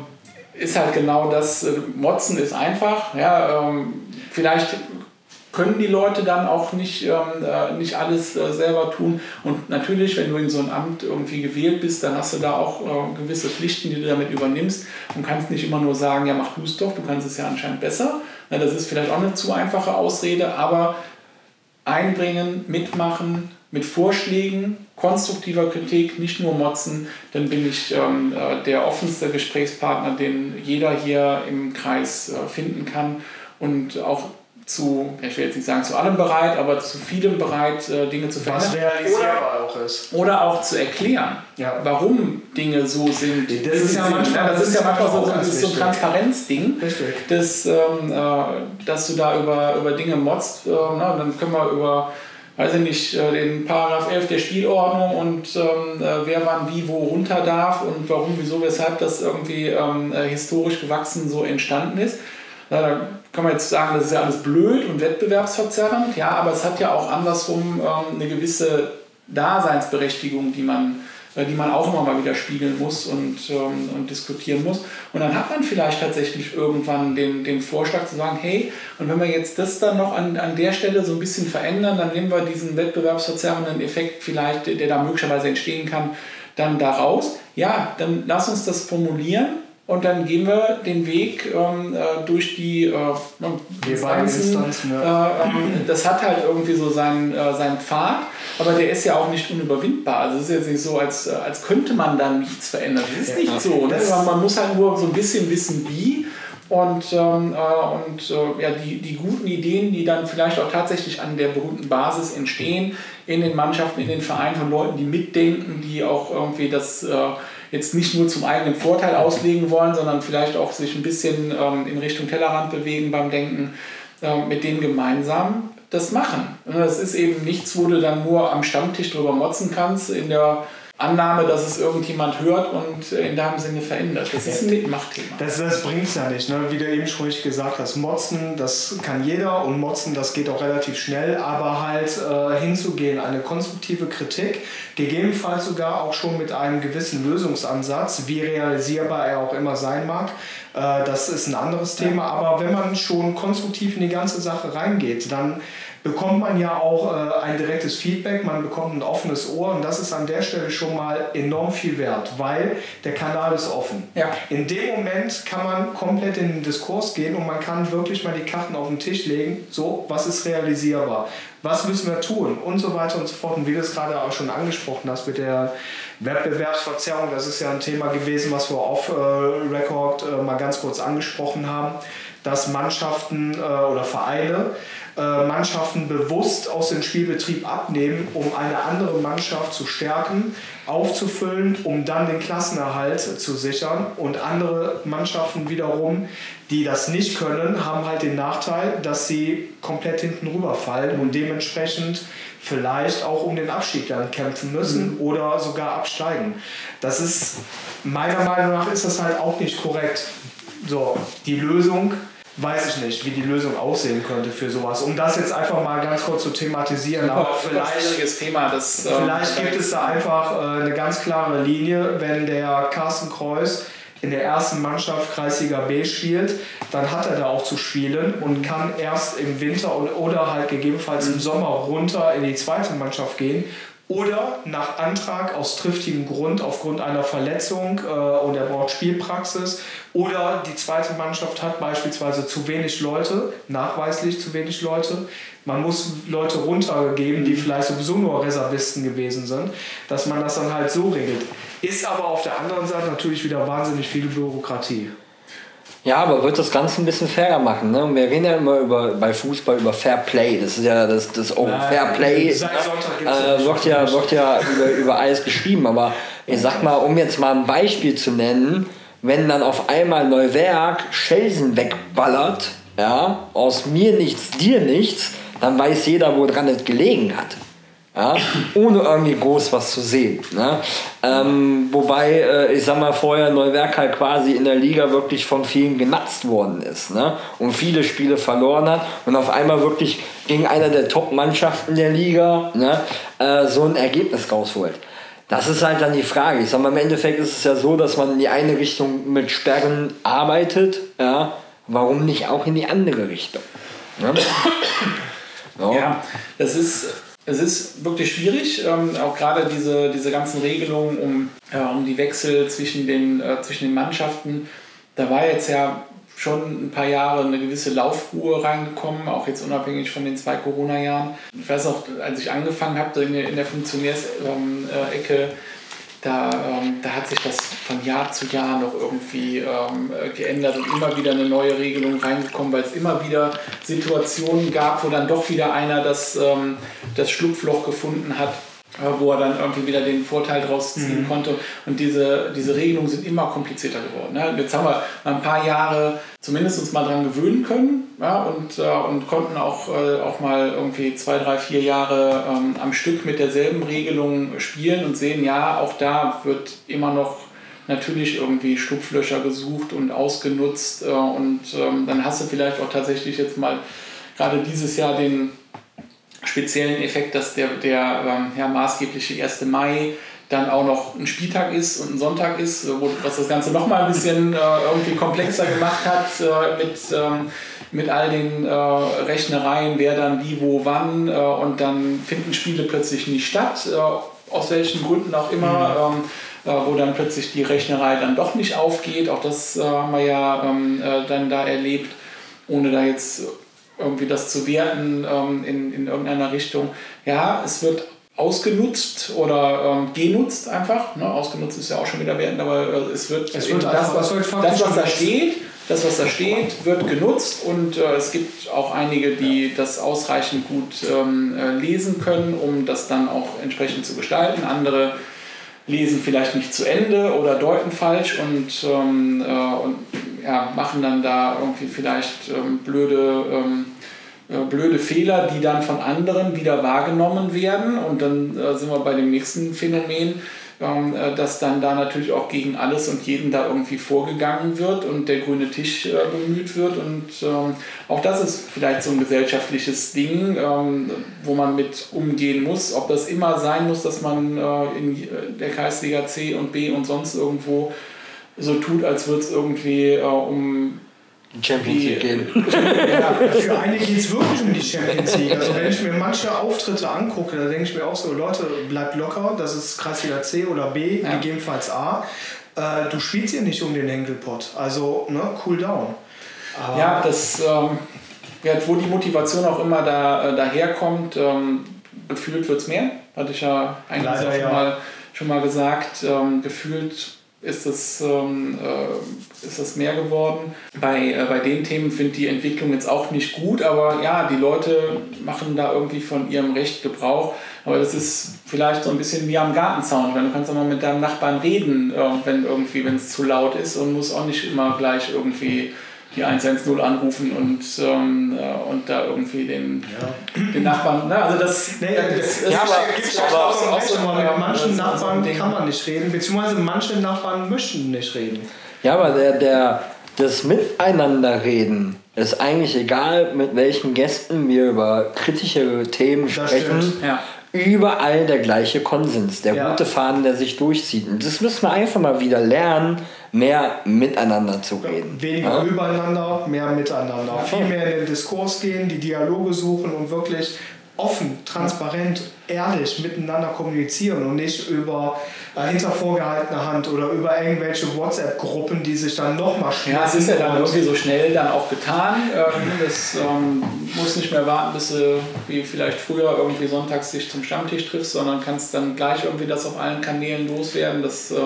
ist halt genau das. Motzen ist einfach. Ja, ähm, vielleicht können die Leute dann auch nicht, ähm, äh, nicht alles äh, selber tun. Und natürlich, wenn du in so ein Amt irgendwie gewählt bist, dann hast du da auch äh, gewisse Pflichten, die du damit übernimmst und kannst nicht immer nur sagen, ja, mach du es doch, du kannst es ja anscheinend besser. Na, das ist vielleicht auch eine zu einfache Ausrede, aber einbringen, mitmachen, mit Vorschlägen, konstruktiver Kritik, nicht nur motzen, dann bin ich ähm, äh, der offenste Gesprächspartner, den jeder hier im Kreis äh, finden kann und auch zu, ich will jetzt nicht sagen zu allem bereit, aber zu vielem bereit, äh, Dinge zu verändern. Was realisierbar oder, auch ist. Oder auch zu erklären, ja. warum Dinge so sind. Das, das ist, ja manchmal, das, das ist ja manchmal so, so, so ein Transparenzding, dass, ähm, äh, dass du da über, über Dinge motzt. Äh, na, dann können wir über weiß ich nicht, äh, den Paragraph 11 der Spielordnung und ähm, äh, wer wann wie wo runter darf und warum, wieso, weshalb das irgendwie ähm, äh, historisch gewachsen so entstanden ist. Da kann man jetzt sagen, das ist ja alles blöd und wettbewerbsverzerrend, ja, aber es hat ja auch andersrum ähm, eine gewisse Daseinsberechtigung, die man, äh, die man auch immer mal wieder spiegeln muss und, ähm, und diskutieren muss. Und dann hat man vielleicht tatsächlich irgendwann den, den Vorschlag zu sagen, hey, und wenn wir jetzt das dann noch an, an der Stelle so ein bisschen verändern, dann nehmen wir diesen wettbewerbsverzerrenden Effekt vielleicht, der da möglicherweise entstehen kann, dann daraus. Ja, dann lass uns das formulieren und dann gehen wir den Weg ähm, äh, durch die, äh, Instanzen. Instanzen ja. äh, ähm, das hat halt irgendwie so seinen, äh, seinen Pfad, aber der ist ja auch nicht unüberwindbar. Also es ist jetzt nicht so, als, äh, als könnte man dann nichts verändern. Das ist ja, nicht so. Ne? Man muss halt nur so ein bisschen wissen, wie. Und, ähm, äh, und ja, die, die guten Ideen, die dann vielleicht auch tatsächlich an der berühmten Basis entstehen, in den Mannschaften, in den Vereinen von Leuten, die mitdenken, die auch irgendwie das jetzt nicht nur zum eigenen Vorteil auslegen wollen, sondern vielleicht auch sich ein bisschen ähm, in Richtung Tellerrand bewegen beim Denken, äh, mit denen gemeinsam das machen. Das ist eben nichts, wo du dann nur am Stammtisch drüber motzen kannst, in der Annahme, dass es irgendjemand hört und in dem Sinne verändert. Das ist ein Mitmachthema. Das, das bringt es ja nicht. Ne? Wie du eben schon richtig gesagt hast, Motzen, das kann jeder und Motzen, das geht auch relativ schnell, aber halt äh, hinzugehen, eine konstruktive Kritik, gegebenenfalls sogar auch schon mit einem gewissen Lösungsansatz, wie realisierbar er auch immer sein mag, äh, das ist ein anderes Thema. Aber wenn man schon konstruktiv in die ganze Sache reingeht, dann bekommt man ja auch äh, ein direktes Feedback, man bekommt ein offenes Ohr und das ist an der Stelle schon mal enorm viel wert, weil der Kanal ist offen. Ja. In dem Moment kann man komplett in den Diskurs gehen und man kann wirklich mal die Karten auf den Tisch legen, so, was ist realisierbar, was müssen wir tun und so weiter und so fort. Und wie du es gerade auch schon angesprochen hast mit der Wettbewerbsverzerrung, das ist ja ein Thema gewesen, was wir off-Record äh, mal ganz kurz angesprochen haben, dass Mannschaften äh, oder Vereine äh, Mannschaften bewusst aus dem Spielbetrieb abnehmen, um eine andere Mannschaft zu stärken, aufzufüllen, um dann den Klassenerhalt zu sichern. Und andere Mannschaften wiederum, die das nicht können, haben halt den Nachteil, dass sie komplett hinten rüberfallen und dementsprechend vielleicht auch um den Abstieg dann kämpfen müssen mhm. oder sogar absteigen. Das ist meiner Meinung nach ist das halt auch nicht korrekt. So, die Lösung weiß ich nicht, wie die Lösung aussehen könnte für sowas. Um das jetzt einfach mal ganz kurz zu thematisieren. Aber vielleicht, Thema, das, ähm, vielleicht gibt es da einfach äh, eine ganz klare Linie, wenn der Carsten Kreuz in der ersten Mannschaft Kreisliga B spielt, dann hat er da auch zu spielen und kann erst im Winter oder halt gegebenenfalls im Sommer runter in die zweite Mannschaft gehen oder nach Antrag aus triftigem Grund aufgrund einer Verletzung äh, und er braucht Spielpraxis oder die zweite Mannschaft hat beispielsweise zu wenig Leute, nachweislich zu wenig Leute. Man muss Leute runtergeben, die vielleicht sowieso nur Reservisten gewesen sind, dass man das dann halt so regelt. Ist aber auf der anderen Seite natürlich wieder wahnsinnig viel Bürokratie. Ja, aber wird das Ganze ein bisschen fairer machen. Ne? Und wir reden ja immer über, bei Fußball über Fair Play. Das ist ja das, das oh, Fair Play äh, wird ja, wird ja über, über alles geschrieben. Aber ich sag mal, um jetzt mal ein Beispiel zu nennen, wenn dann auf einmal Neuwerk Schelsen wegballert, ja, aus mir nichts, dir nichts, dann weiß jeder, woran es gelegen hat. Ja, ohne irgendwie groß was zu sehen. Ne? Ähm, wobei, äh, ich sag mal, vorher Neuwerk halt quasi in der Liga wirklich von vielen genatzt worden ist ne? und viele Spiele verloren hat und auf einmal wirklich gegen einer der Top-Mannschaften der Liga ne? äh, so ein Ergebnis rausholt. Das ist halt dann die Frage. Ich sag mal, im Endeffekt ist es ja so, dass man in die eine Richtung mit Sperren arbeitet. Ja? Warum nicht auch in die andere Richtung? Ne? So. Ja, das ist es ist wirklich schwierig, ähm, auch gerade diese, diese ganzen Regelungen um, äh, um die Wechsel zwischen den, äh, zwischen den Mannschaften. Da war jetzt ja schon ein paar Jahre eine gewisse Laufruhe reingekommen, auch jetzt unabhängig von den zwei Corona-Jahren. Ich weiß auch, als ich angefangen habe in der, in der Funktionärsecke, ähm, äh, da, ähm, da hat sich das von Jahr zu Jahr noch irgendwie ähm, geändert und immer wieder eine neue Regelung reingekommen, weil es immer wieder Situationen gab, wo dann doch wieder einer das, ähm, das Schlupfloch gefunden hat wo er dann irgendwie wieder den Vorteil draus ziehen mhm. konnte. Und diese, diese Regelungen sind immer komplizierter geworden. Ne? Jetzt haben wir ein paar Jahre zumindest uns mal dran gewöhnen können ja, und, äh, und konnten auch, äh, auch mal irgendwie zwei, drei, vier Jahre ähm, am Stück mit derselben Regelung spielen und sehen, ja, auch da wird immer noch natürlich irgendwie Schlupflöcher gesucht und ausgenutzt. Äh, und ähm, dann hast du vielleicht auch tatsächlich jetzt mal gerade dieses Jahr den speziellen Effekt, dass der, der ähm, ja, maßgebliche 1. Mai dann auch noch ein Spieltag ist und ein Sonntag ist, wo, was das Ganze nochmal ein bisschen äh, irgendwie komplexer gemacht hat äh, mit, ähm, mit all den äh, Rechnereien, wer dann wie, wo, wann äh, und dann finden Spiele plötzlich nicht statt, äh, aus welchen Gründen auch immer. Mhm. Ähm, äh, wo dann plötzlich die Rechnerei dann doch nicht aufgeht. Auch das haben wir ja ähm, dann da erlebt, ohne da jetzt irgendwie das zu werten ähm, in, in irgendeiner Richtung. Ja, es wird ausgenutzt oder ähm, genutzt einfach. Ne? Ausgenutzt ist ja auch schon wieder wertend, aber äh, es wird, es wird das, was, das, was da steht, das, was da steht, wird genutzt und äh, es gibt auch einige, die das ausreichend gut ähm, äh, lesen können, um das dann auch entsprechend zu gestalten. Andere lesen vielleicht nicht zu Ende oder deuten falsch und, ähm, äh, und ja, machen dann da irgendwie vielleicht ähm, blöde, ähm, äh, blöde Fehler, die dann von anderen wieder wahrgenommen werden. Und dann äh, sind wir bei dem nächsten Phänomen, dass dann da natürlich auch gegen alles und jeden da irgendwie vorgegangen wird und der grüne Tisch äh, bemüht wird. Und ähm, auch das ist vielleicht so ein gesellschaftliches Ding, ähm, wo man mit umgehen muss. Ob das immer sein muss, dass man äh, in der Kreisliga C und B und sonst irgendwo so tut, als würde es irgendwie äh, um Champions League gehen. ja, für einige geht es wirklich um die Champions League. Also wenn ich mir manche Auftritte angucke, da denke ich mir auch so, Leute, bleibt locker, das ist Kreisliga C oder B, ja. gegebenenfalls A. Äh, du spielst hier nicht um den Henkelpott. Also, ne, cool down. Aber ja, das, ähm, wo die Motivation auch immer da, äh, daherkommt, ähm, gefühlt wird es mehr. Hatte ich ja eigentlich Leider, auch schon, ja. Mal, schon mal gesagt. Ähm, gefühlt ist das, ähm, äh, ist das mehr geworden. Bei, äh, bei den Themen finde ich die Entwicklung jetzt auch nicht gut, aber ja, die Leute machen da irgendwie von ihrem Recht Gebrauch. Aber das ist vielleicht so ein bisschen wie am Gartenzaun. Du kannst auch mal mit deinem Nachbarn reden, äh, wenn es zu laut ist und musst auch nicht immer gleich irgendwie die 110 anrufen und, ähm, äh, und da irgendwie den, ja. den Nachbarn. Ne? Also das, nee, das, das, ja, aber, gibt's aber auch, auch so mit manchen Nachbarn kann man nicht reden, beziehungsweise manche Nachbarn möchten nicht reden. Ja, aber der, der, das Miteinanderreden ist eigentlich egal, mit welchen Gästen wir über kritische Themen das sprechen. Ja überall der gleiche Konsens, der ja. rote Faden, der sich durchzieht. Und das müssen wir einfach mal wieder lernen, mehr miteinander zu reden. Weniger ja? übereinander, mehr miteinander. Ja. Viel mehr in den Diskurs gehen, die Dialoge suchen und wirklich offen, transparent, ehrlich miteinander kommunizieren und nicht über äh, hinter vorgehaltener Hand oder über irgendwelche WhatsApp-Gruppen, die sich dann nochmal schnell. Ja, es ist ja dann irgendwie so schnell dann auch getan. Ähm, das ähm, muss nicht mehr warten, bis du wie vielleicht früher irgendwie sonntags dich zum Stammtisch triffst, sondern kannst dann gleich irgendwie das auf allen Kanälen loswerden. Das äh,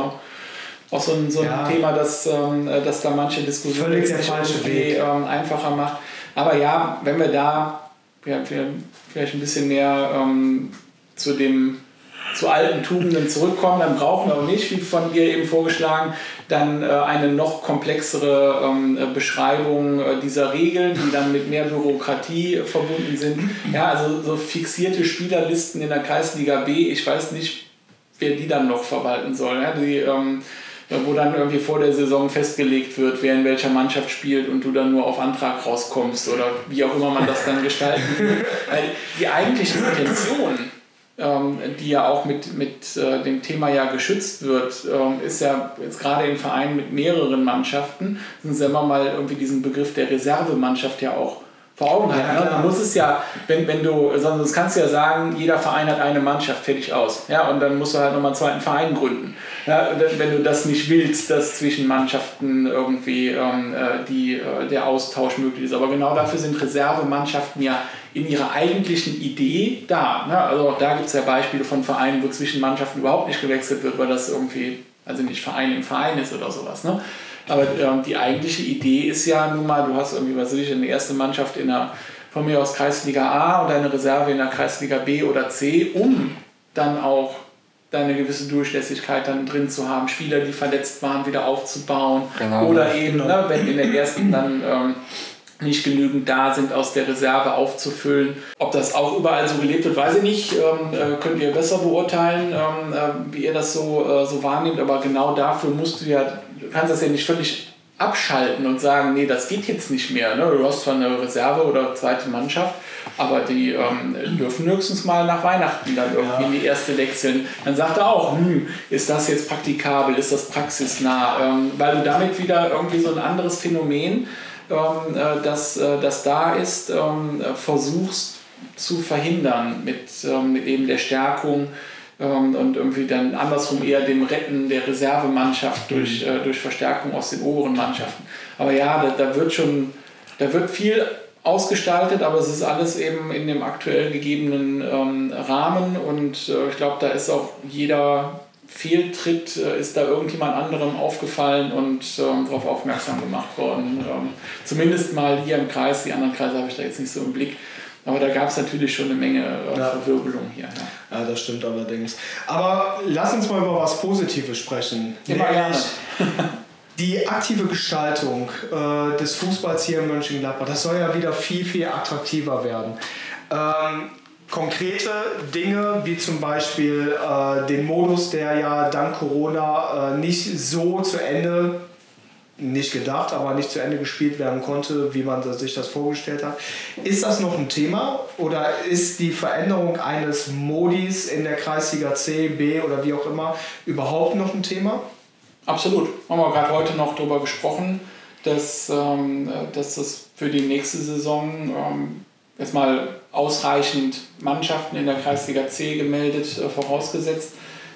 auch so ein, so ein ja. Thema, das, ähm, äh, das da manche Diskussionen irgendwie ähm, einfacher macht. Aber ja, wenn wir da ja, vielleicht ein bisschen mehr ähm, zu dem zu alten Tugenden zurückkommen, dann brauchen wir auch nicht, wie von dir eben vorgeschlagen, dann äh, eine noch komplexere ähm, äh, Beschreibung äh, dieser Regeln, die dann mit mehr Bürokratie verbunden sind. Ja, also so fixierte Spielerlisten in der Kreisliga B, ich weiß nicht, wer die dann noch verwalten soll. Ja, die, ähm, wo dann irgendwie vor der Saison festgelegt wird, wer in welcher Mannschaft spielt und du dann nur auf Antrag rauskommst oder wie auch immer man das dann gestalten will. Weil die eigentliche Intention ähm, die ja auch mit, mit äh, dem Thema ja geschützt wird, ähm, ist ja jetzt gerade in Vereinen mit mehreren Mannschaften, sind wir mal irgendwie diesen Begriff der Reservemannschaft ja auch vor Augen halten. Ja? Du musst es ja, wenn, wenn du, sonst kannst du ja sagen, jeder Verein hat eine Mannschaft, fertig aus. Ja, und dann musst du halt nochmal einen zweiten Verein gründen. Ja, wenn du das nicht willst, dass zwischen Mannschaften irgendwie ähm, äh, die, äh, der Austausch möglich ist. Aber genau dafür sind Reservemannschaften ja in ihrer eigentlichen Idee da. Ne? Also auch da gibt es ja Beispiele von Vereinen, wo zwischen Mannschaften überhaupt nicht gewechselt wird, weil das irgendwie, also nicht Verein im Verein ist oder sowas. Ne? Aber ähm, die eigentliche Idee ist ja nun mal, du hast irgendwie, was weiß ich, eine erste Mannschaft in der, von mir aus Kreisliga A und eine Reserve in der Kreisliga B oder C, um dann auch eine gewisse Durchlässigkeit dann drin zu haben, Spieler, die verletzt waren, wieder aufzubauen. Genau, oder eben, ne, wenn in der ersten dann ähm, nicht genügend da sind, aus der Reserve aufzufüllen. Ob das auch überall so gelebt wird, weiß ich nicht. Ähm, äh, könnt ihr besser beurteilen, ähm, äh, wie ihr das so, äh, so wahrnehmt. Aber genau dafür musst du ja, du kannst das ja nicht völlig abschalten und sagen, nee, das geht jetzt nicht mehr. Ne? Du hast zwar eine Reserve oder zweite Mannschaft, aber die ähm, dürfen höchstens mal nach Weihnachten dann irgendwie ja. in die erste wechseln. Dann sagt er auch, hm, ist das jetzt praktikabel, ist das praxisnah? Ähm, weil du damit wieder irgendwie so ein anderes Phänomen ähm, äh, das, äh, das da ist, ähm, versuchst zu verhindern mit, ähm, mit eben der Stärkung und irgendwie dann andersrum eher dem Retten der Reservemannschaft durch, mhm. durch Verstärkung aus den oberen Mannschaften. Aber ja, da, da wird schon, da wird viel ausgestaltet, aber es ist alles eben in dem aktuell gegebenen ähm, Rahmen und äh, ich glaube, da ist auch jeder Fehltritt äh, ist da irgendjemand anderem aufgefallen und ähm, darauf aufmerksam gemacht worden. Ähm, zumindest mal hier im Kreis, die anderen Kreise habe ich da jetzt nicht so im Blick. Aber da gab es natürlich schon eine Menge äh, ja. Verwirbelung hier. Ja. ja. das stimmt allerdings. Aber lass uns mal über was Positives sprechen. Immer gerne. Die aktive Gestaltung äh, des Fußballs hier in Mönchengladbach, das soll ja wieder viel, viel attraktiver werden. Ähm, konkrete Dinge, wie zum Beispiel äh, den Modus, der ja dank Corona äh, nicht so zu Ende, nicht gedacht, aber nicht zu Ende gespielt werden konnte, wie man sich das vorgestellt hat. Ist das noch ein Thema oder ist die Veränderung eines Modis in der Kreisliga C, B oder wie auch immer überhaupt noch ein Thema? Absolut. Haben wir gerade heute noch darüber gesprochen, dass, ähm, dass das für die nächste Saison ähm, jetzt mal ausreichend Mannschaften in der Kreisliga C gemeldet, äh, vorausgesetzt,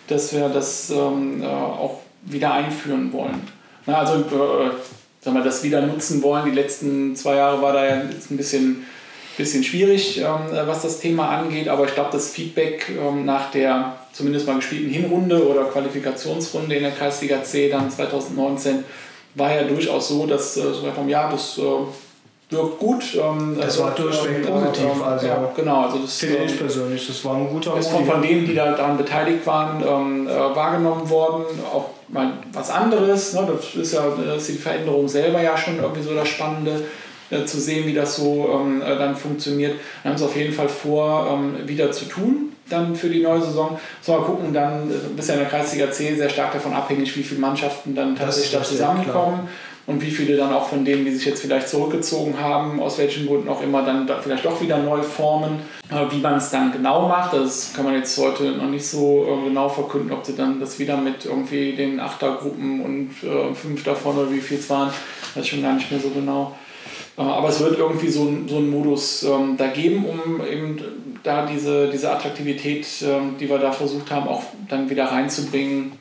dass wir das ähm, äh, auch wieder einführen wollen. Na, also äh, sagen wir, das wieder nutzen wollen. Die letzten zwei Jahre war da ja ein bisschen, bisschen schwierig, ähm, was das Thema angeht, aber ich glaube, das Feedback ähm, nach der zumindest mal gespielten Hinrunde oder Qualifikationsrunde in der Kreisliga C dann 2019 war ja durchaus so, dass äh, so vom Jahr das äh, wirkt gut. Ähm, das war durchweg ähm, positiv. Ähm, also ja, genau, also das finde ich ähm, persönlich. Das war ein guter Ist von, von denen, die da daran beteiligt waren, ähm, äh, wahrgenommen worden. Auch mal was anderes. Ne? Das ist ja das ist die Veränderung selber ja schon irgendwie so das Spannende äh, zu sehen, wie das so ähm, äh, dann funktioniert. Wir haben es auf jeden Fall vor, wieder zu tun dann für die neue Saison. So mal gucken, dann äh, bist ja in der Kreisliga C sehr stark davon abhängig, wie viele Mannschaften dann tatsächlich da zusammenkommen und wie viele dann auch von denen, die sich jetzt vielleicht zurückgezogen haben, aus welchen Gründen auch immer, dann da vielleicht doch wieder neu formen. Wie man es dann genau macht, das kann man jetzt heute noch nicht so äh, genau verkünden, ob sie dann das wieder mit irgendwie den Achtergruppen und äh, fünf davon oder wie viel es waren, das ist schon gar nicht mehr so genau. Äh, aber es wird irgendwie so, so einen Modus ähm, da geben, um eben da diese, diese Attraktivität, ähm, die wir da versucht haben, auch dann wieder reinzubringen,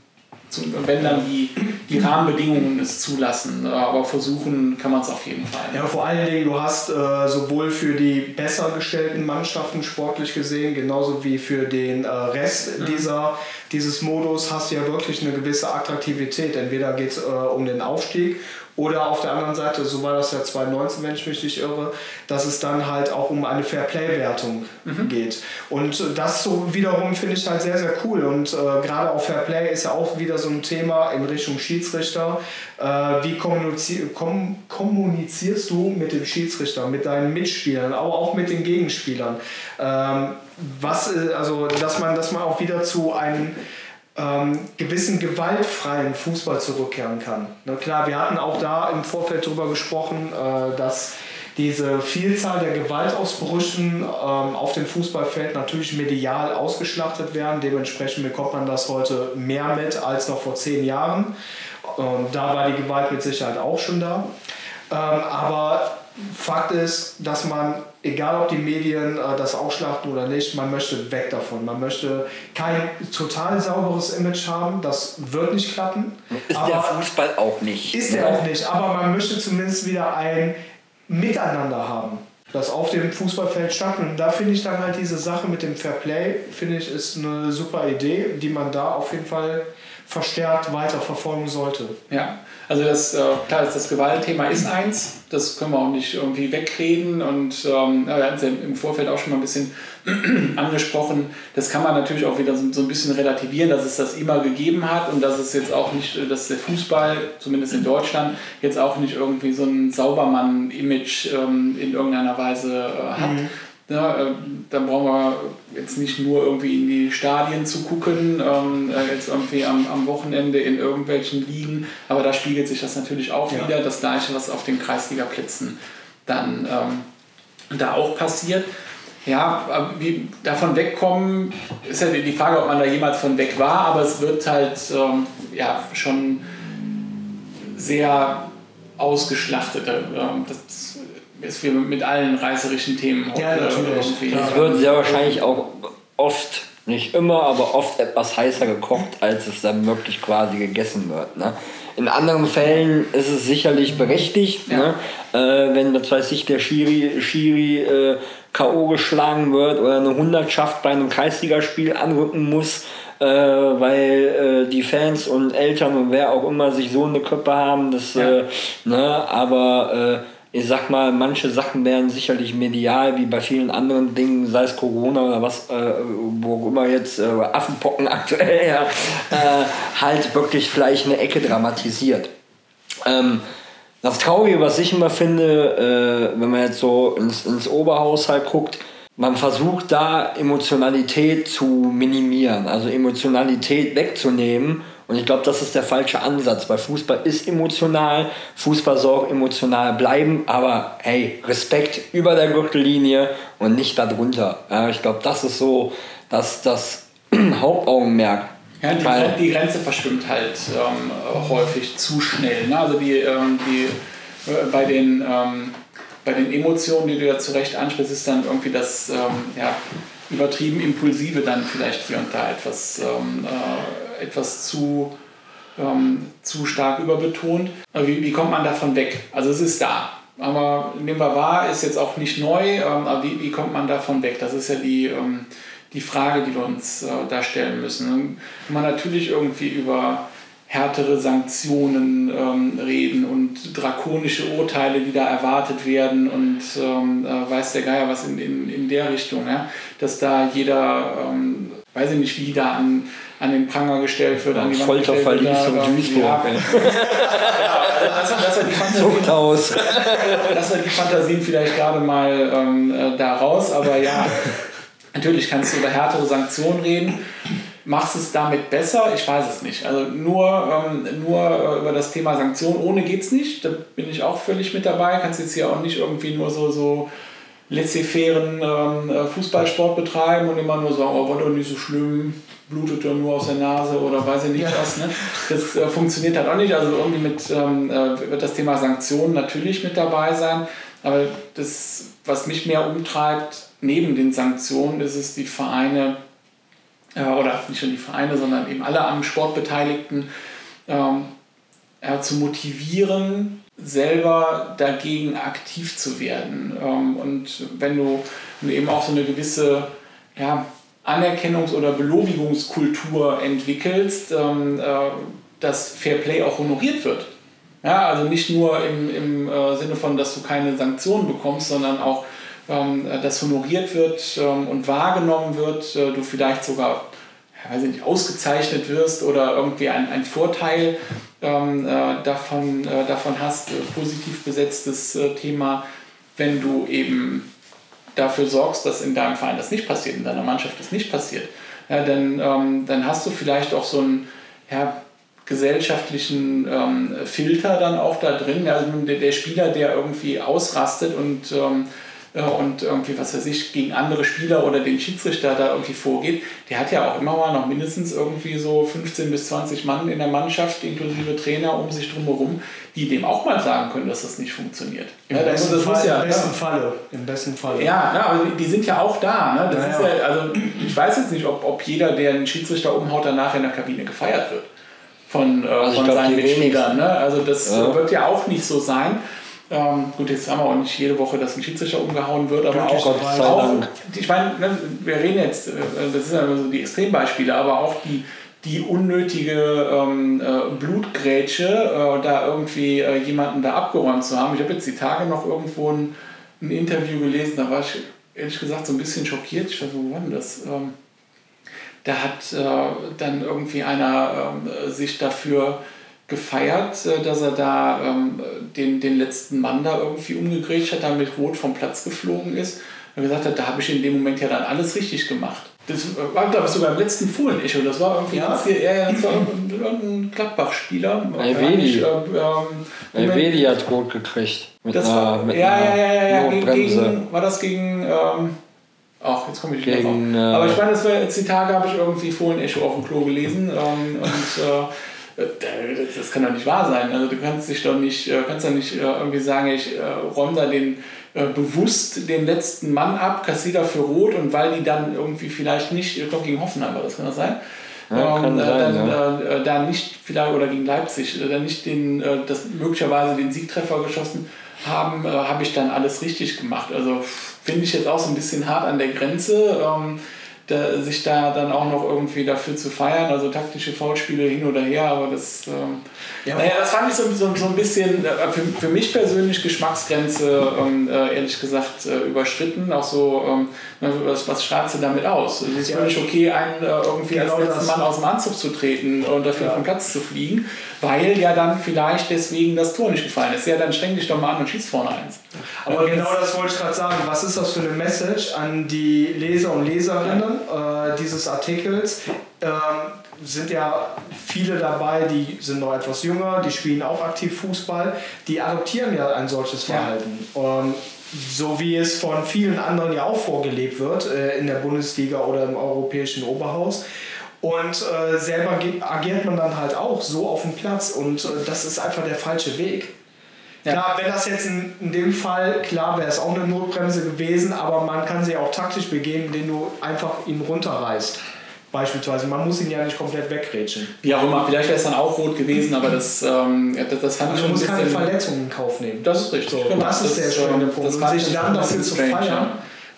wenn dann die, die Rahmenbedingungen es zulassen. Aber versuchen kann man es auf jeden Fall. Ja, vor allen Dingen, du hast äh, sowohl für die besser gestellten Mannschaften sportlich gesehen, genauso wie für den äh, Rest mhm. dieser, dieses Modus, hast du ja wirklich eine gewisse Attraktivität. Entweder geht es äh, um den Aufstieg Oder auf der anderen Seite, so war das ja 2019, wenn ich mich nicht irre, dass es dann halt auch um eine Fairplay-Wertung mhm. geht. Und das so wiederum finde ich halt sehr, sehr cool. Und äh, gerade auch Fairplay ist ja auch wieder so ein Thema in Richtung Schiedsrichter. Äh, wie kommunizier kom kommunizierst du mit dem Schiedsrichter, mit deinen Mitspielern, aber auch mit den Gegenspielern? Ähm, was, äh, also, dass man, dass man auch wieder zu einem ähm, gewissen gewaltfreien Fußball zurückkehren kann. Na klar, wir hatten auch da im Vorfeld darüber gesprochen, äh, dass diese Vielzahl der Gewaltausbrüchen ähm, auf dem Fußballfeld natürlich medial ausgeschlachtet werden. Dementsprechend bekommt man das heute mehr mit als noch vor zehn Jahren. Ähm, da war die Gewalt mit Sicherheit auch schon da. Ähm, aber Fakt ist, dass man, egal ob die Medien äh, das ausschlachten oder nicht, man möchte weg davon. Man möchte kein total sauberes Image haben. Das wird nicht klappen. Ist der Fußball auch nicht. Ist der auch nicht. Aber man möchte zumindest wieder ein Miteinander haben, das auf dem Fußballfeld stattfindet. Und da finde ich dann halt diese Sache mit dem Fair Play, finde ich, ist eine super Idee, die man da auf jeden Fall verstärkt weiter verfolgen sollte. Ja, also das, äh, klar, das Gewaltthema ist eins, das können wir auch nicht irgendwie wegreden und ähm, wir hatten es ja im Vorfeld auch schon mal ein bisschen angesprochen, das kann man natürlich auch wieder so, so, ein bisschen relativieren, dass es das immer gegeben hat und dass es jetzt auch nicht, dass der Fußball, zumindest in Deutschland, jetzt auch nicht irgendwie so ein Saubermann-Image ähm, in irgendeiner Weise äh, hat. Mhm ja, äh, dann brauchen wir jetzt nicht nur irgendwie in die Stadien zu gucken, ähm, äh, jetzt irgendwie am, am Wochenende in irgendwelchen Ligen, aber da spiegelt sich das natürlich auch ja. wieder, das gleiche, was auf den Kreisligaplätzen dann ähm, da auch passiert. Ja, wie davon wegkommen, ist ja die Frage, ob man da jemals von weg war, aber es wird halt ähm, ja, schon sehr ausgeschlachtet. Ähm, das ist wie mit allen reißerischen Themen. Ja, natürlich. Es wird sehr wahrscheinlich auch oft, nicht immer, aber oft etwas heißer gekocht, als es dann wirklich quasi gegessen wird. Ne? In anderen Fällen ist es sicherlich berechtigt, ja. ne? äh, wenn, was weiß ich, der Schiri, Schiri äh, K.O. geschlagen wird oder eine Hundertschaft bei einem Kreisligaspiel anrücken muss, äh, weil äh, die Fans und Eltern und wer auch immer sich so eine Köppe haben, das, ja. Äh, ne? aber äh, ich sag mal, manche Sachen werden sicherlich medial, wie bei vielen anderen Dingen, sei es Corona oder was, äh, wo immer jetzt äh, Affenpocken aktuell, ja, äh, halt wirklich vielleicht eine Ecke dramatisiert. Ähm, das Traurige, was ich immer finde, äh, wenn man jetzt so ins, ins Oberhaushalt guckt, man versucht da Emotionalität zu minimieren, also Emotionalität wegzunehmen und ich glaube, das ist der falsche Ansatz, weil Fußball ist emotional, Fußball soll auch emotional bleiben, aber hey, Respekt über der Gürtellinie und nicht darunter. Ja, ich glaube, das ist so das, das Hauptaugenmerk. Ja, die, weil, die Grenze verschwimmt halt ähm, häufig zu schnell. Ne? Also die, ähm, die äh, bei den ähm, bei den Emotionen, die du ja zu Recht ansprichst, ist dann irgendwie das ähm, ja, übertrieben Impulsive dann vielleicht hier und da etwas ähm, äh, etwas zu, ähm, zu stark überbetont. Wie, wie kommt man davon weg? Also es ist da. Aber nehmen wir wahr, ist jetzt auch nicht neu, ähm, aber wie, wie kommt man davon weg? Das ist ja die, ähm, die Frage, die wir uns äh, da stellen müssen. Wenn man natürlich irgendwie über härtere Sanktionen ähm, reden und drakonische Urteile, die da erwartet werden und ähm, äh, weiß der Geier was in, in, in der Richtung, ja? dass da jeder, ähm, weiß ich nicht, wie da an an den Pranger gestellt wird, ja, an die Duisburg. Ja, also, dass, er die Fantasien, aus. dass er die Fantasien vielleicht gerade mal ähm, äh, da raus, aber ja, natürlich kannst du über härtere Sanktionen reden. Machst es damit besser? Ich weiß es nicht. Also nur, ähm, nur äh, über das Thema Sanktionen ohne geht es nicht. Da bin ich auch völlig mit dabei. Kannst jetzt hier auch nicht irgendwie nur so, so laissez-fairen ähm, äh, Fußballsport betreiben und immer nur sagen, oh, war doch nicht so schlimm, blutet ja nur aus der Nase oder weiß ich nicht ja. was. Ne? Das äh, funktioniert halt auch nicht. Also irgendwie mit, ähm, äh, wird das Thema Sanktionen natürlich mit dabei sein. Aber das, was mich mehr umtreibt, neben den Sanktionen, ist es die Vereine, äh, oder nicht nur die Vereine, sondern eben alle am Sport Beteiligten, ähm, ja, zu motivieren, selber dagegen aktiv zu werden. Ähm, und wenn du, eben auch so eine gewisse ja, Anerkennungs- oder Belobigungskultur entwickelst, ähm, äh, dass Fair Play auch honoriert wird. Ja, also nicht nur im, im äh, Sinne von, dass du keine Sanktionen bekommst, sondern auch, ähm, dass honoriert wird und wahrgenommen wird, äh, du vielleicht sogar weiß nicht, ausgezeichnet wirst oder irgendwie ein, ein Vorteil ähm, äh, davon, äh, davon hast, äh, positiv besetztes äh, Thema, wenn du eben dafür sorgst, dass in deinem Verein das nicht passiert, in deiner Mannschaft das nicht passiert. Ja, dann, ähm, dann hast du vielleicht auch so einen ja, gesellschaftlichen ähm, Filter dann auch da drin. Also der, der, Spieler, der irgendwie ausrastet und ähm, äh, und irgendwie, was weiß ich, gegen andere Spieler oder den Schiedsrichter da irgendwie vorgeht, der hat ja auch immer mal noch mindestens irgendwie so 15 bis 20 Mann in der Mannschaft, inklusive Trainer um sich drumherum, die dem auch mal sagen können, dass das nicht funktioniert. Im, ja, besten, das Fall, ja, im besten Falle. Im besten Falle. Ja, ja aber die sind ja auch da. Ne? Das ja, ist ja. also, ich weiß jetzt nicht, ob, ob jeder, der einen Schiedsrichter umhaut, danach in der Kabine gefeiert wird von, äh, also von glaub, seinen Mitspielern. Ne? Also das ja. wird ja auch nicht so sein. Ähm, gut, jetzt haben wir auch nicht jede Woche, dass ein Schiedsrichter umgehauen wird, aber auch, auch ich meine, ne, wir reden jetzt, äh, das sind ja so die Extrembeispiele, aber auch die, die unnötige ähm, äh, Blutgrätsche, äh, da irgendwie äh, jemanden da abgeräumt zu haben. Ich habe jetzt die Tage noch irgendwo ein, ein, Interview gelesen, da war ich ehrlich gesagt so ein bisschen schockiert. Ich dachte, wo war denn das? Ähm, da hat äh, dann irgendwie einer ähm, sich dafür gefeiert, äh, dass er da ähm, den, den letzten Mann da irgendwie umgegrätscht hat, damit rot vom Platz geflogen ist. Und gesagt hat, da habe ich in dem Moment ja dann alles richtig gemacht. Das war, glaube ich, sogar im letzten Fohlen-Echo. Das war irgendwie ja. Hier, ja, das war irgendein Gladbach-Spieler. Alvedi. Ähm, Alvedi hat rot gekriegt. Mit das einer, war, mit ja, ja, ja, ja, ja. Gegen, gegen, war das gegen. Ähm, Ach, jetzt komme ich nicht gegen, drauf. Aber ich meine, das war jetzt die Tage, habe ich irgendwie Fohlen-Echo auf dem Klo gelesen. Ähm, und äh, das kann doch nicht wahr sein. Also du kannst dich doch nicht, äh, kannst doch nicht äh, irgendwie sagen, ich äh, räume da den bewusst den letzten Mann ab, kassiere dafür rot und weil die dann irgendwie vielleicht nicht, ich glaube gegen Hoffenheim war das, kann das sein? Ja, ähm, sein, dann ja. äh, da nicht vielleicht oder gegen Leipzig dann nicht den äh, das möglicherweise den Siegtreffer geschossen haben, äh, habe ich dann alles richtig gemacht. Also finde ich jetzt auch so ein bisschen hart an der Grenze. Ähm, da, sich da dann auch noch irgendwie dafür zu feiern. Also taktische Foulspiele hin oder her, aber das, ähm, ja, naja, das fand ich so, so, so ein bisschen äh, für, für mich persönlich Geschmacksgrenze, ähm, äh, ehrlich gesagt, äh, überschritten. Auch so, ähm, was, was strahlst du damit aus? Es ist ja. völlig okay, einen äh, irgendwie genau als letzten Mann aus dem Anzug zu treten und dafür ja. vom Platz zu fliegen, weil ja dann vielleicht deswegen das Tor nicht gefallen ist. Ja, dann streng dich doch mal an und schieß vorne eins. Aber genau das wollte ich gerade sagen. Was ist das für eine Message an die Leser und Leserinnen äh, dieses Artikels? Ähm, sind ja viele dabei, die sind noch etwas jünger, die spielen auch aktiv Fußball, die adoptieren ja ein solches Verhalten. Ja. Ähm, so wie es von vielen anderen ja auch vorgelebt wird äh, in der Bundesliga oder im europäischen Oberhaus. Und äh, selber agiert man dann halt auch so auf dem Platz und äh, das ist einfach der falsche Weg. Ja. Klar, wenn das jetzt in, in dem Fall, klar wäre es auch eine Notbremse gewesen, aber man kann sie auch taktisch begehen, indem du einfach ihn runterreißt. Beispielsweise, man muss ihn ja nicht komplett wegrätschen. Wie auch immer, vielleicht wäre es dann auch rot gewesen, aber das, ähm, das, das fand also ich schon. Man muss keine Verletzungen in Kauf nehmen. Das ist richtig. So, genau. Das ist der spannende ähm, Punkt. Und sich dann dafür zu feiern, ja.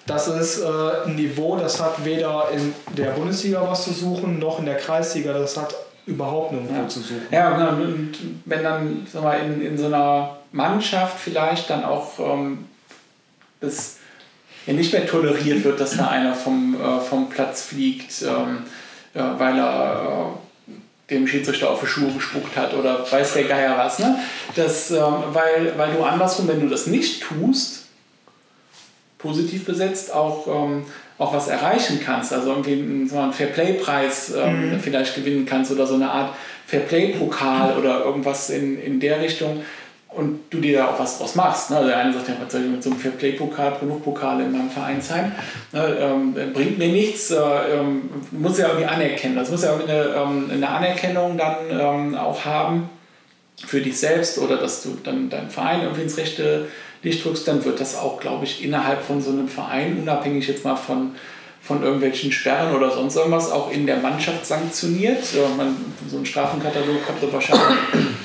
das ist äh, ein Niveau, das hat weder in der Bundesliga was zu suchen, noch in der Kreisliga, das hat überhaupt nirgendwo ja. zu suchen. Ja, genau. und wenn dann sag mal, in, in so einer Mannschaft vielleicht dann auch ähm, das ja nicht mehr toleriert wird, dass da einer vom, äh, vom Platz fliegt, ähm, äh, weil er äh, dem Schiedsrichter auf die Schuhe gespuckt hat oder weiß der Geier was. Ne? Das, ähm, weil, weil du andersrum, wenn du das nicht tust, positiv besetzt, auch, ähm, auch was erreichen kannst. Also irgendwie einen, einen Fairplay-Preis ähm, mhm. vielleicht gewinnen kannst oder so eine Art Fairplay-Pokal oder irgendwas in, in der Richtung und du dir da auch was draus machst. Ne? Also der eine sagt ja, was soll ich mit so einem Fairplay-Pokal, genug Pokale in meinem Vereinsheim, ne? ähm, bringt mir nichts, äh, ähm, muss ja irgendwie anerkennen. Das muss ja irgendwie eine, ähm, eine Anerkennung dann ähm, auch haben für dich selbst oder dass du dann deinen Verein irgendwie ins rechte Licht drückst, dann wird das auch, glaube ich, innerhalb von so einem Verein, unabhängig jetzt mal von von irgendwelchen Sperren oder sonst irgendwas auch in der Mannschaft sanktioniert. Man, so einen Strafenkatalog habt ihr wahrscheinlich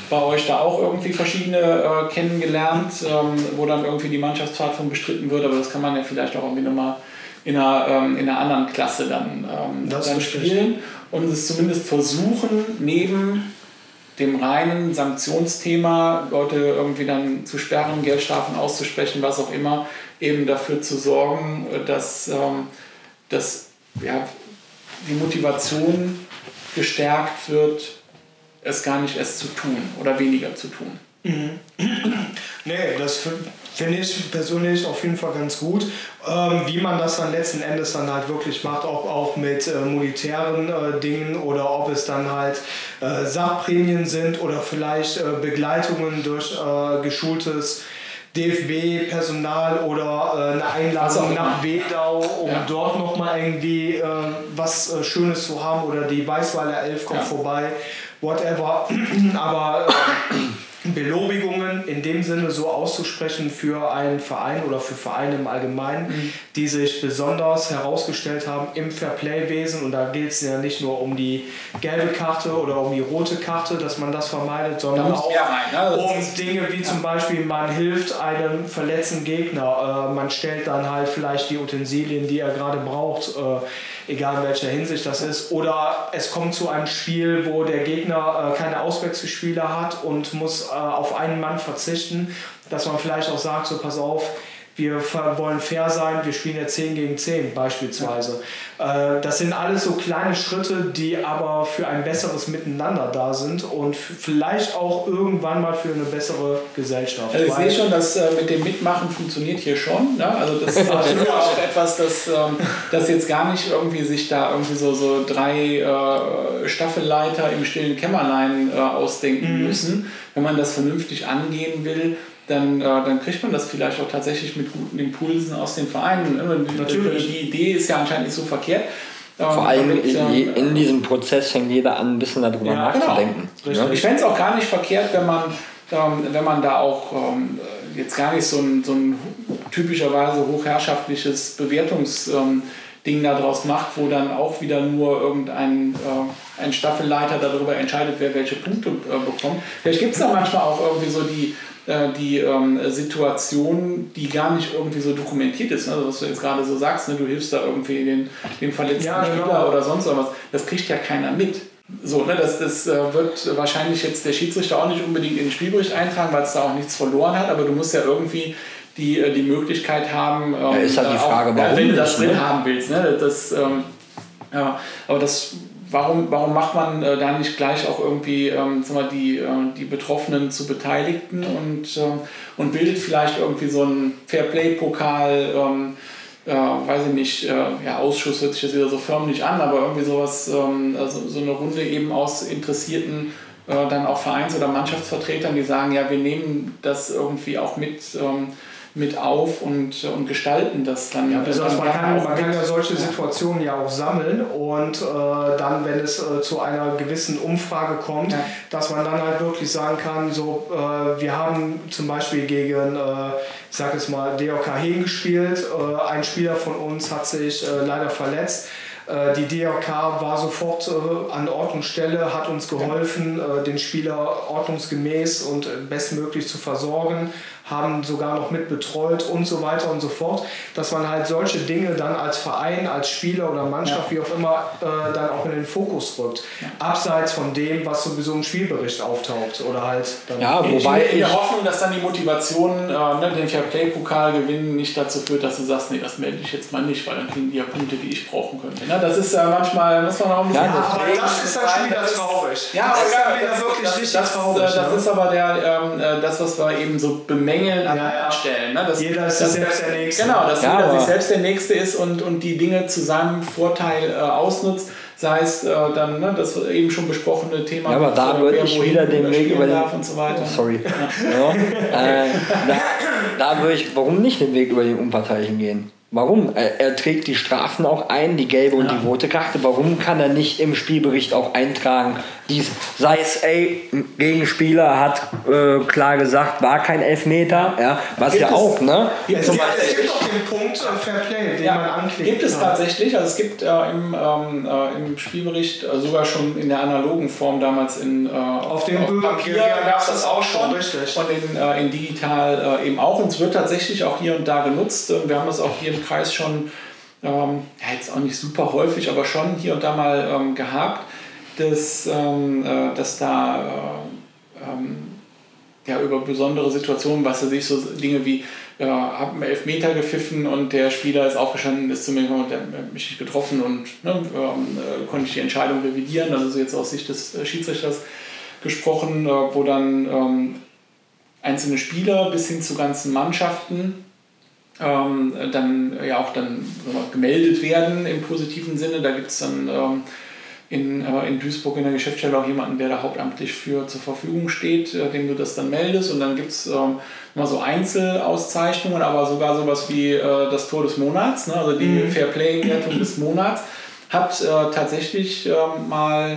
bei euch da auch irgendwie verschiedene äh, kennengelernt, ähm, wo dann irgendwie die Mannschaftsfahrt von bestritten wird, aber das kann man ja vielleicht auch irgendwie nochmal in einer, ähm, in einer anderen Klasse dann, ähm, dann spielen und es zumindest versuchen, neben dem reinen Sanktionsthema, Leute irgendwie dann zu sperren, Geldstrafen auszusprechen, was auch immer, eben dafür zu sorgen, dass, ähm, dass ja, die Motivation gestärkt wird, es gar nicht erst zu tun oder weniger zu tun. Mhm. Nee, das finde ich persönlich auf jeden Fall ganz gut. Ähm, wie man das dann letzten Endes dann halt wirklich macht, ob auch mit äh, monetären äh, Dingen oder ob es dann halt äh, Sachprämien sind oder vielleicht äh, Begleitungen durch äh, geschultes DFB-Personal oder äh, eine Einladung nach Wedau, um ja. dort nochmal irgendwie was Schönes zu haben oder die Weißweiler Elf kommt ja. vorbei, whatever. Aber Belobigungen in dem Sinne so auszusprechen für einen Verein oder für Vereine im Allgemeinen, mhm. die sich besonders herausgestellt haben im Fairplay-Wesen. Und da geht es ja nicht nur um die gelbe Karte oder um die rote Karte, dass man das vermeidet, sondern auch rein, ne? um Dinge wie ja. zum Beispiel, man hilft einem verletzten Gegner, äh, man stellt dann halt vielleicht die Utensilien, die er gerade braucht. Äh, egal in welcher Hinsicht das ist. Oder es kommt zu einem Spiel, wo der Gegner äh, keine Auswechselspieler hat und muss äh, auf einen Mann verzichten, dass man vielleicht auch sagt, so pass auf, wir wollen fair sein, wir spielen ja 10 gegen 10 beispielsweise. Ja. Äh, das sind alles so kleine Schritte, die aber für ein besseres Miteinander da sind und vielleicht auch irgendwann mal für eine bessere Gesellschaft. Also ich sehe schon, dass äh, mit dem Mitmachen funktioniert hier schon. Ne? Also das ist auch etwas, das, ähm, das jetzt gar nicht irgendwie sich da irgendwie so, so drei äh, Staffelleiter im stillen Kämmerlein ausdenken mhm. müssen, wenn man das vernünftig angehen will dann, äh, dann kriegt man das vielleicht auch tatsächlich mit guten Impulsen aus den Vereinen. Natürlich. Die Idee ist ja anscheinend nicht so verkehrt. Ähm, Vor allem damit, in, ähm, in, diesem Prozess fängt jeder an, ein bisschen darüber ja, nachzudenken. Genau. Ja? Ich fände es auch gar nicht verkehrt, wenn man, ähm, wenn man da auch ähm, jetzt gar nicht so ein, so ein typischerweise hochherrschaftliches Bewertungsding ähm, daraus macht, wo dann auch wieder nur irgendein äh, ein Staffelleiter darüber entscheidet, wer welche Punkte äh, bekommt. Vielleicht gibt es da manchmal auch irgendwie so die, die ähm, Situation, die gar nicht irgendwie so dokumentiert ist. Ne? Also was du jetzt gerade so sagst, ne? du hilfst da irgendwie den, den verletzten ja, Spieler genau. oder sonst was, das kriegt ja keiner mit. So, ne, das, das äh, wird wahrscheinlich jetzt der Schiedsrichter auch nicht unbedingt in den Spielbericht eintragen, weil es da auch nichts verloren hat, aber du musst ja irgendwie die, äh, die Möglichkeit haben, ähm, ja, ist halt die Frage, auch, warum wenn du das drin ne? haben willst. Ne? Das, ähm, ja, aber das warum, warum macht man äh, da nicht gleich auch irgendwie ähm, mal, die, äh, die Betroffenen zu Beteiligten und, äh, und bildet vielleicht irgendwie so einen Fairplay-Pokal, ähm, äh, weiß ich nicht, äh, ja, Ausschuss hört sich jetzt wieder so förmlich an, aber irgendwie sowas, ähm, also so eine Runde eben aus Interessierten, äh, dann auch Vereins- oder Mannschaftsvertretern, die sagen, ja, wir nehmen das irgendwie auch mit ähm, mit auf und, und gestalten das dann. Ja, besonders man, kann, man kann ja solche Situationen ja auch sammeln und äh, dann, wenn es äh, zu einer gewissen Umfrage kommt, ja. dass man dann halt wirklich sagen kann, so, äh, wir haben zum Beispiel gegen, äh, ich sag es mal, DOK Hegen gespielt, äh, ein Spieler von uns hat sich äh, leider verletzt. Die DRK war sofort an Ort und Stelle, hat uns geholfen, den Spieler ordnungsgemäß und bestmöglich zu versorgen, haben sogar noch mit betreut und so weiter und so fort, dass man halt solche Dinge dann als Verein, als Spieler oder Mannschaft, ja. wie auch immer, äh, dann auch in den Fokus rückt. Ja. Abseits von dem, was sowieso im Spielbericht auftaucht oder halt dann Ja, wobei in, in der Hoffnung, dass dann die Motivation, äh, ne, den Fairplay-Pokal gewinnen, nicht dazu führt, dass du sagst, nee, das melde ich jetzt mal nicht, weil dann kriegen die ja Punkte, die ich brauchen könnte. Ne? Das ist äh, manchmal, muss man auch ein bisschen... Ja, aber das ist dann schon wieder traurig. Ja, das, das, wirklich das, richtig das, traurig. Das, das, ist aber der, ähm, äh, das, was wir eben so bemängelt Mängeln an ja, Stellen. Ne? Dass, jeder ist dass, selbst der Nächste. Genau, dass ja, jeder sich selbst der Nächste ist und, und die Dinge zu seinem Vorteil äh, ausnutzt. Sei es äh, dann ne, das eben schon besprochene Thema, ja, aber da würde ich wieder den Weg über den, und so weiter. Oh, sorry. Ja. äh, da, da würde ich, warum nicht den Weg über den Unparteilichen gehen? Warum? Er, er, trägt die Strafen auch ein, die gelbe und ja. die rote Karte. Warum kann er nicht im Spielbericht auch eintragen, dies, sei es, ey, Gegenspieler hat äh, klar gesagt, war kein Elfmeter, ja, was gibt ja es, auch, ne? Gibt es, es gibt auch den Punkt äh, Fair Play, den ja, man anklickt. Gibt es tatsächlich, also es gibt äh, im, ähm, äh, im Spielbericht äh, sogar schon in der analogen Form damals in äh, auf, dem auf Papier gab es das auch schon richtig. und in, in digital eben auch und es wird tatsächlich auch hier und da genutzt. Wir haben das auch hier im Kreis schon, ähm, ja, jetzt auch nicht super häufig, aber schon hier und da mal ähm, gehabt dass, ähm, äh, dass da äh, ähm, ja, über besondere Situationen, was er sich so Dinge wie ja, habe einen Elfmeter gepfiffen und der Spieler ist aufgestanden, ist zu mir gekommen und der hat mich nicht getroffen und ne, ähm, äh, konnte ich die Entscheidung revidieren. Also so jetzt aus Sicht des äh, Schiedsrichters gesprochen, äh, wo dann ähm, einzelne Spieler bis hin zu ganzen Mannschaften ähm, dann ja auch dann gemeldet werden im positiven Sinne. Da gibt es dann ähm, in, äh, in Duisburg in der Geschäftsstelle auch jemanden, der da hauptamtlich für zur Verfügung steht, äh, dem du das dann meldest. Und dann gibt es ähm, immer so Einzelauszeichnungen, aber sogar sowas wie äh, das Tor des Monats, ne? also die mhm. Fairplay-Wertung des Monats, hat äh, tatsächlich ähm, mal,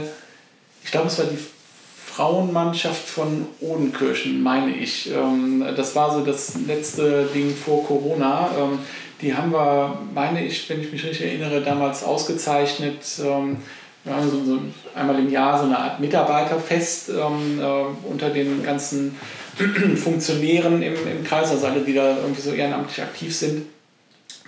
ich glaube, es war die Frauenmannschaft von Odenkirchen, meine ich. Ähm, das war so das letzte Ding vor Corona. Ähm, die haben wir, meine ich, wenn ich mich richtig erinnere, damals ausgezeichnet ähm, wir haben so, einmal im Jahr so eine Art Mitarbeiterfest äh, unter den ganzen Funktionären im, im Kreis, also alle, die da irgendwie so ehrenamtlich aktiv sind,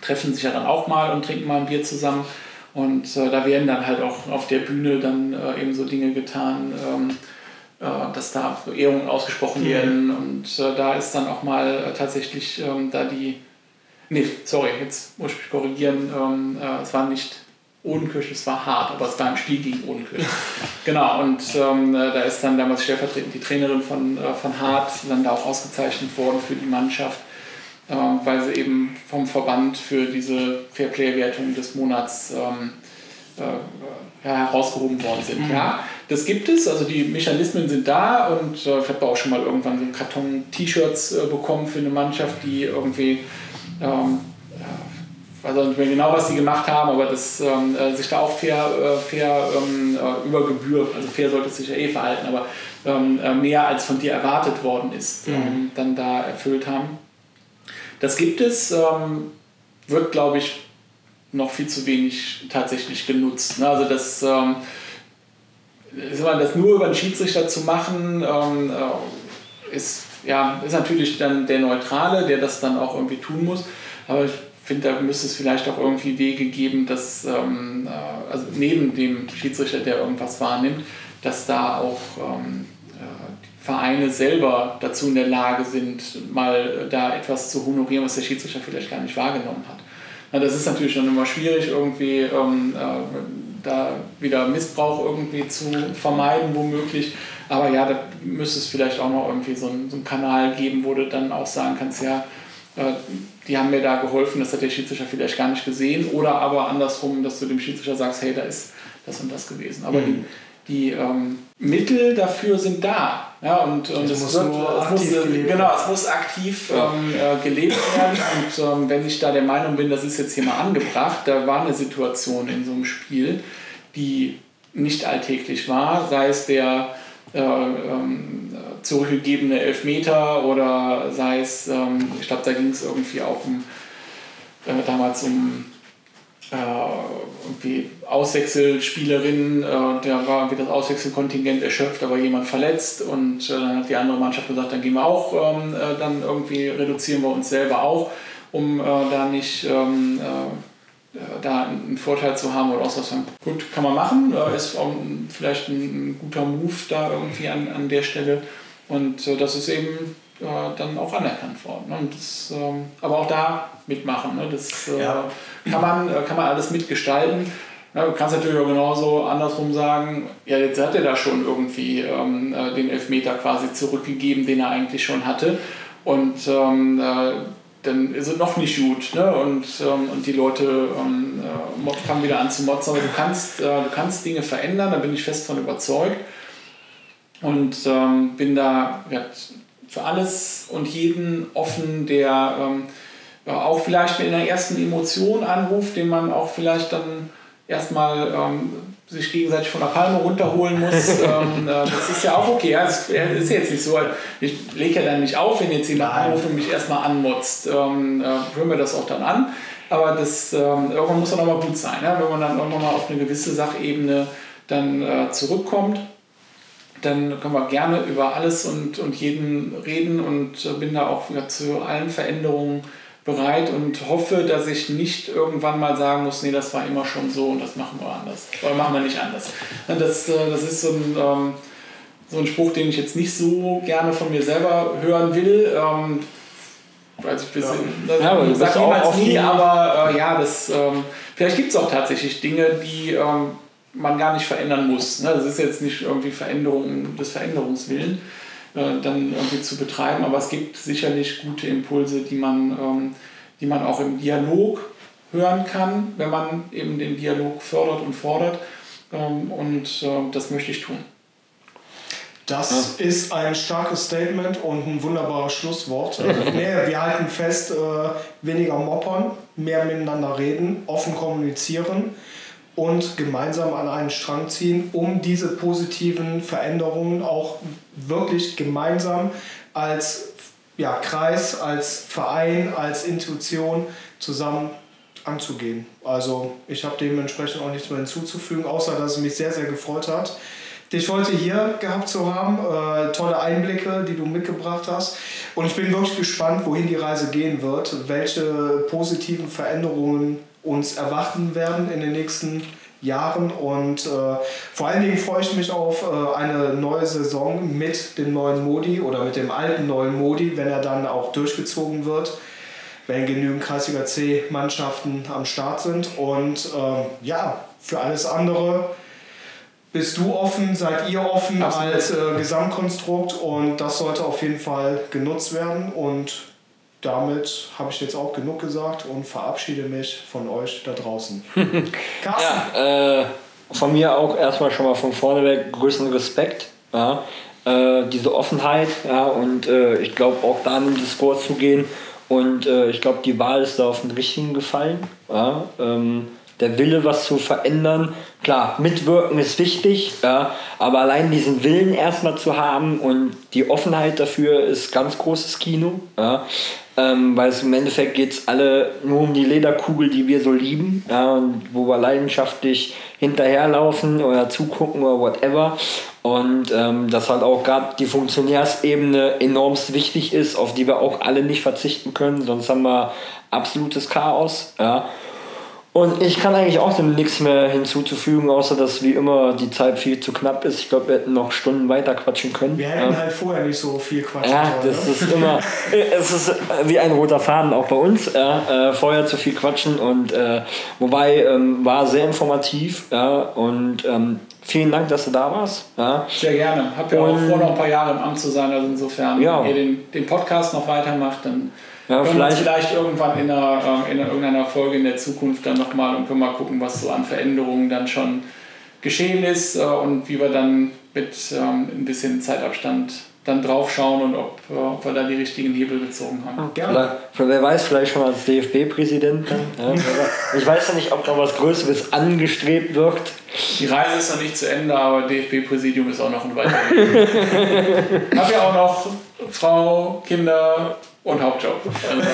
treffen sich ja dann auch mal und trinken mal ein Bier zusammen. Und äh, da werden dann halt auch auf der Bühne dann äh, eben so Dinge getan, ähm, äh, dass da Ehrungen ausgesprochen mhm. werden. Und äh, da ist dann auch mal äh, tatsächlich ähm, da die, nee, sorry, jetzt muss ich mich korrigieren, ähm, es war nicht Odenkirch, es war hart, aber es war im Spiel gegen Odenkirch. genau, und ähm, da ist dann damals stellvertretend die Trainerin von, äh, von Hart dann da auch ausgezeichnet worden für die Mannschaft, äh, weil sie eben vom Verband für diese Fairplay-Wertung des Monats ähm, äh, ja, herausgehoben worden sind. Mhm. Ja, das gibt es, also die Mechanismen sind da und äh, ich habe auch schon mal irgendwann so einen Karton T-Shirts äh, bekommen für eine Mannschaft, die irgendwie ähm, weiß auch nicht mehr genau, was sie gemacht haben, aber dass ähm, äh, sich da auch fair, äh, fair ähm, äh, über Gebühr, also fair sollte es sich ja eh verhalten, aber ähm, äh, mehr als von dir erwartet worden ist, mhm. Ähm, dann da erfüllt haben. Das gibt es, ähm, wird glaube ich noch viel zu wenig tatsächlich genutzt. Ne? Also das, ähm, das nur über einen Schiedsrichter zu machen, äh, ist, ja, ist natürlich dann der Neutrale, der das dann auch irgendwie tun muss. Aber ich finde, da müsste es vielleicht auch irgendwie Wege geben, dass, ähm, äh, also neben dem Schiedsrichter, der irgendwas wahrnimmt, dass da auch ähm, äh, Vereine selber dazu in der Lage sind, mal da etwas zu honorieren, was der Schiedsrichter vielleicht gar nicht wahrgenommen hat. Na, das ist natürlich dann immer schwierig, irgendwie ähm, äh, da wieder Missbrauch irgendwie zu vermeiden, womöglich. Aber ja, da müsste es vielleicht auch noch irgendwie so einen, so einen Kanal geben, wo du dann auch sagen kannst, ja, äh, die haben mir da geholfen, das hat der Schiedsrichter vielleicht gar nicht gesehen. Oder aber andersrum, dass du dem Schiedsrichter sagst, hey, da ist das und das gewesen. Aber mhm. die, die ähm, Mittel dafür sind da. Ja, und, und es, muss, wird, es, muss, genau, es muss aktiv ähm, äh, gelebt werden. Und ähm, wenn ich da der Meinung bin, das ist jetzt hier mal angebracht, da war eine Situation in so einem Spiel, die nicht alltäglich war, sei es der äh, ähm, zurückgegebene Elfmeter oder sei es, ähm, ich glaube, da ging es irgendwie auch um äh, damals um äh, irgendwie Auswechselspielerinnen, äh, da war irgendwie das Auswechselkontingent erschöpft, aber jemand verletzt und äh, dann hat die andere Mannschaft gesagt, dann gehen wir auch, ähm, äh, dann irgendwie reduzieren wir uns selber auch, um äh, da nicht ähm, äh, da einen Vorteil zu haben oder auch so sagen, gut, kann man machen, ist auch vielleicht ein, guter Move da irgendwie an, an der Stelle. Und das ist eben äh, dann auch anerkannt worden. Ne? Und das, ähm, aber auch da mitmachen. Ne? Das äh, ja. kann, man, äh, kann man alles mitgestalten. Ja, du kannst natürlich auch genauso andersrum sagen, ja, jetzt hat er da schon irgendwie ähm, äh, den Elfmeter quasi zurückgegeben, den er eigentlich schon hatte. Und ähm, äh, dann ist es noch nicht gut. Ne? Und, ähm, und die Leute ähm, äh, fangen wieder an zu motzen. Aber du kannst, äh, du kannst Dinge verändern, da bin ich fest von überzeugt und ähm, bin da ja, für alles und jeden offen, der ähm, auch vielleicht mit einer ersten Emotion anruft, den man auch vielleicht dann erstmal ähm, sich gegenseitig von der Palme runterholen muss. ähm, äh, das ist ja auch okay. Ja, es ist jetzt nicht so, ich lege ja dann nicht auf, wenn jetzt jemand anruft und mich erstmal anmotzt. Ähm, äh, hören wir das auch dann an. Aber das, ähm, irgendwann muss dann auch mal gut sein, ja? wenn man dann irgendwann mal auf eine gewisse Sachebene dann äh, zurückkommt dann können wir gerne über alles und, und jeden reden und bin da auch wieder zu allen Veränderungen bereit und hoffe, dass ich nicht irgendwann mal sagen muss, nee, das war immer schon so und das machen wir anders. Oder machen wir nicht anders. Das, äh, das ist so ein, ähm, so ein Spruch, den ich jetzt nicht so gerne von mir selber hören will. Weiß ich ein bisschen, ja. ja aber sag niemals nie, aber äh, ja, das, ähm, vielleicht gibt es auch tatsächlich Dinge, die ähm, man gar nicht verändern muss. Ne? Das ist jetzt nicht irgendwie Veränderung des Veränderungswillen äh, dann irgendwie zu betreiben, aber es gibt sicherlich gute Impulse, die man, ähm, die man auch im Dialog hören kann, wenn man eben den Dialog fördert und fordert. Ähm, und äh, das möchte ich tun. Das ja. ist ein starkes Statement und ein wunderbares Schlusswort. nee, wir halten fest, äh, weniger moppern, mehr miteinander reden, offen kommunizieren und gemeinsam an einen Strang ziehen, um diese positiven Veränderungen auch wirklich gemeinsam als ja, Kreis, als Verein, als Institution zusammen anzugehen. Also ich habe dementsprechend auch nichts mehr hinzuzufügen, außer dass es mich sehr, sehr gefreut hat, dich heute hier gehabt zu haben. Äh, tolle Einblicke, die du mitgebracht hast. Und ich bin wirklich gespannt, wohin die Reise gehen wird, welche positiven Veränderungen uns erwarten werden in den nächsten Jahren. Und äh, vor allen Dingen freue ich mich auf äh, eine neue Saison mit dem neuen Modi oder mit dem alten neuen Modi, wenn er dann auch durchgezogen wird, wenn genügend Kreisliga C-Mannschaften am Start sind. Und äh, ja, für alles andere bist du offen, seid ihr offen Absolut. als äh, Gesamtkonstrukt und das sollte auf jeden Fall genutzt werden und damit habe ich jetzt auch genug gesagt und verabschiede mich von euch da draußen. Carsten? Ja, äh, von mir auch erstmal schon mal von vorne weg größten Respekt. Ja, äh, diese Offenheit ja, und äh, ich glaube auch da in den Diskurs zu gehen und äh, ich glaube die Wahl ist da auf den richtigen gefallen. Ja, ähm, der Wille, was zu verändern. Klar, mitwirken ist wichtig, ja, aber allein diesen Willen erstmal zu haben und die Offenheit dafür ist ganz großes Kino. Ja ähm, weil es im Endeffekt geht es alle nur um die Lederkugel, die wir so lieben, ja, und wo wir leidenschaftlich hinterherlaufen oder zugucken oder whatever. Und ähm, dass halt auch gerade die Funktionärsebene enormst wichtig ist, auf die wir auch alle nicht verzichten können, sonst haben wir absolutes Chaos. Ja. Und ich kann eigentlich auch dem nichts mehr hinzuzufügen, außer dass wie immer die Zeit viel zu knapp ist. Ich glaube, wir hätten noch Stunden weiter quatschen können. Wir hätten ja. halt vorher nicht so viel quatschen Ja, das ne? ist immer, es ist wie ein roter Faden auch bei uns. Ja, äh, vorher zu viel quatschen und äh, wobei ähm, war sehr informativ ja, und ähm, vielen Dank, dass du da warst. Ja. Sehr gerne. Hab ja auch vor, noch ein paar Jahre im Amt zu sein, also insofern, ja. wenn ihr den, den Podcast noch weitermacht, dann ja, können vielleicht, vielleicht irgendwann in, einer, äh, in irgendeiner Folge in der Zukunft dann nochmal und können mal gucken, was so an Veränderungen dann schon geschehen ist äh, und wie wir dann mit ähm, ein bisschen Zeitabstand dann drauf schauen und ob, äh, ob wir da die richtigen Hebel gezogen haben. Gerne. wer weiß, vielleicht schon als DFB-Präsident. Ja, ich weiß ja nicht, ob noch was Größeres angestrebt wird. Die Reise ist noch nicht zu Ende, aber DFB-Präsidium ist auch noch ein weiterer Weg. ich habe ja auch noch Frau, Kinder, und Hauptjob. Also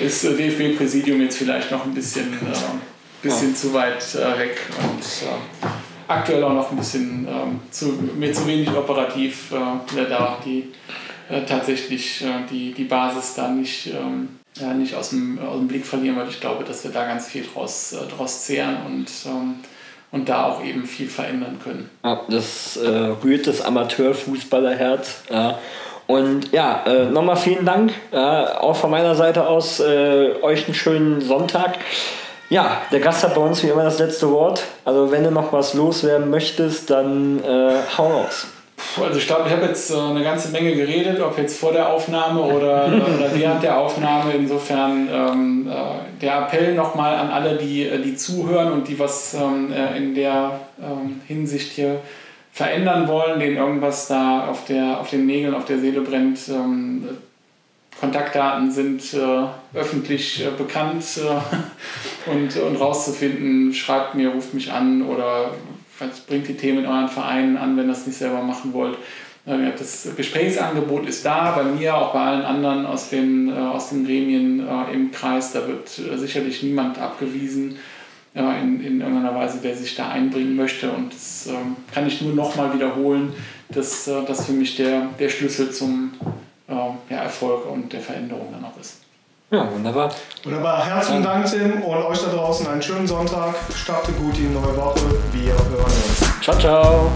ist äh, DFB-Präsidium jetzt vielleicht noch ein bisschen, äh, bisschen ja. zu weit äh, weg und äh, aktuell auch noch ein bisschen ähm, zu, mir zu wenig operativ äh, da die äh, tatsächlich die, die Basis da nicht, ähm, nicht aus, dem, aus dem Blick verlieren, weil ich glaube, dass wir da ganz viel draus, draus zehren und ähm, und da auch eben viel verändern können. Ja, das äh, rührt das Amateurfußballerherz. Ja. Und ja, äh, nochmal vielen Dank. Äh, auch von meiner Seite aus äh, euch einen schönen Sonntag. Ja, der Gast hat bei uns wie immer das letzte Wort. Also wenn du noch was loswerden möchtest, dann äh, hau raus. Also ich glaube, ich habe jetzt äh, eine ganze Menge geredet, ob jetzt vor der Aufnahme oder, oder während der Aufnahme. Insofern ähm, äh, der Appell nochmal an alle, die, die zuhören und die was ähm, in der ähm, Hinsicht hier verändern wollen, denen irgendwas da auf, der, auf den Nägeln, auf der Seele brennt. Ähm, Kontaktdaten sind äh, öffentlich äh, bekannt äh, und, und rauszufinden, schreibt mir, ruft mich an oder bringt die Themen in euren Vereinen an, wenn ihr das nicht selber machen wollt. Äh, das Gesprächsangebot ist da, bei mir, auch bei allen anderen aus den, äh, aus den Gremien äh, im Kreis. Da wird sicherlich niemand abgewiesen ja, in, in irgendeiner Weise, der sich da einbringen möchte. Und das ähm, kann ich nur nochmal wiederholen, dass äh, das für mich der, der Schlüssel zum äh, ja, Erfolg und der Veränderung dann auch ist. Ja, wunderbar. Wunderbar. Herzlichen Dank, Tim, und euch da draußen einen schönen Sonntag. Starte gut in die neue Woche. Wir hören uns. Ciao, ciao.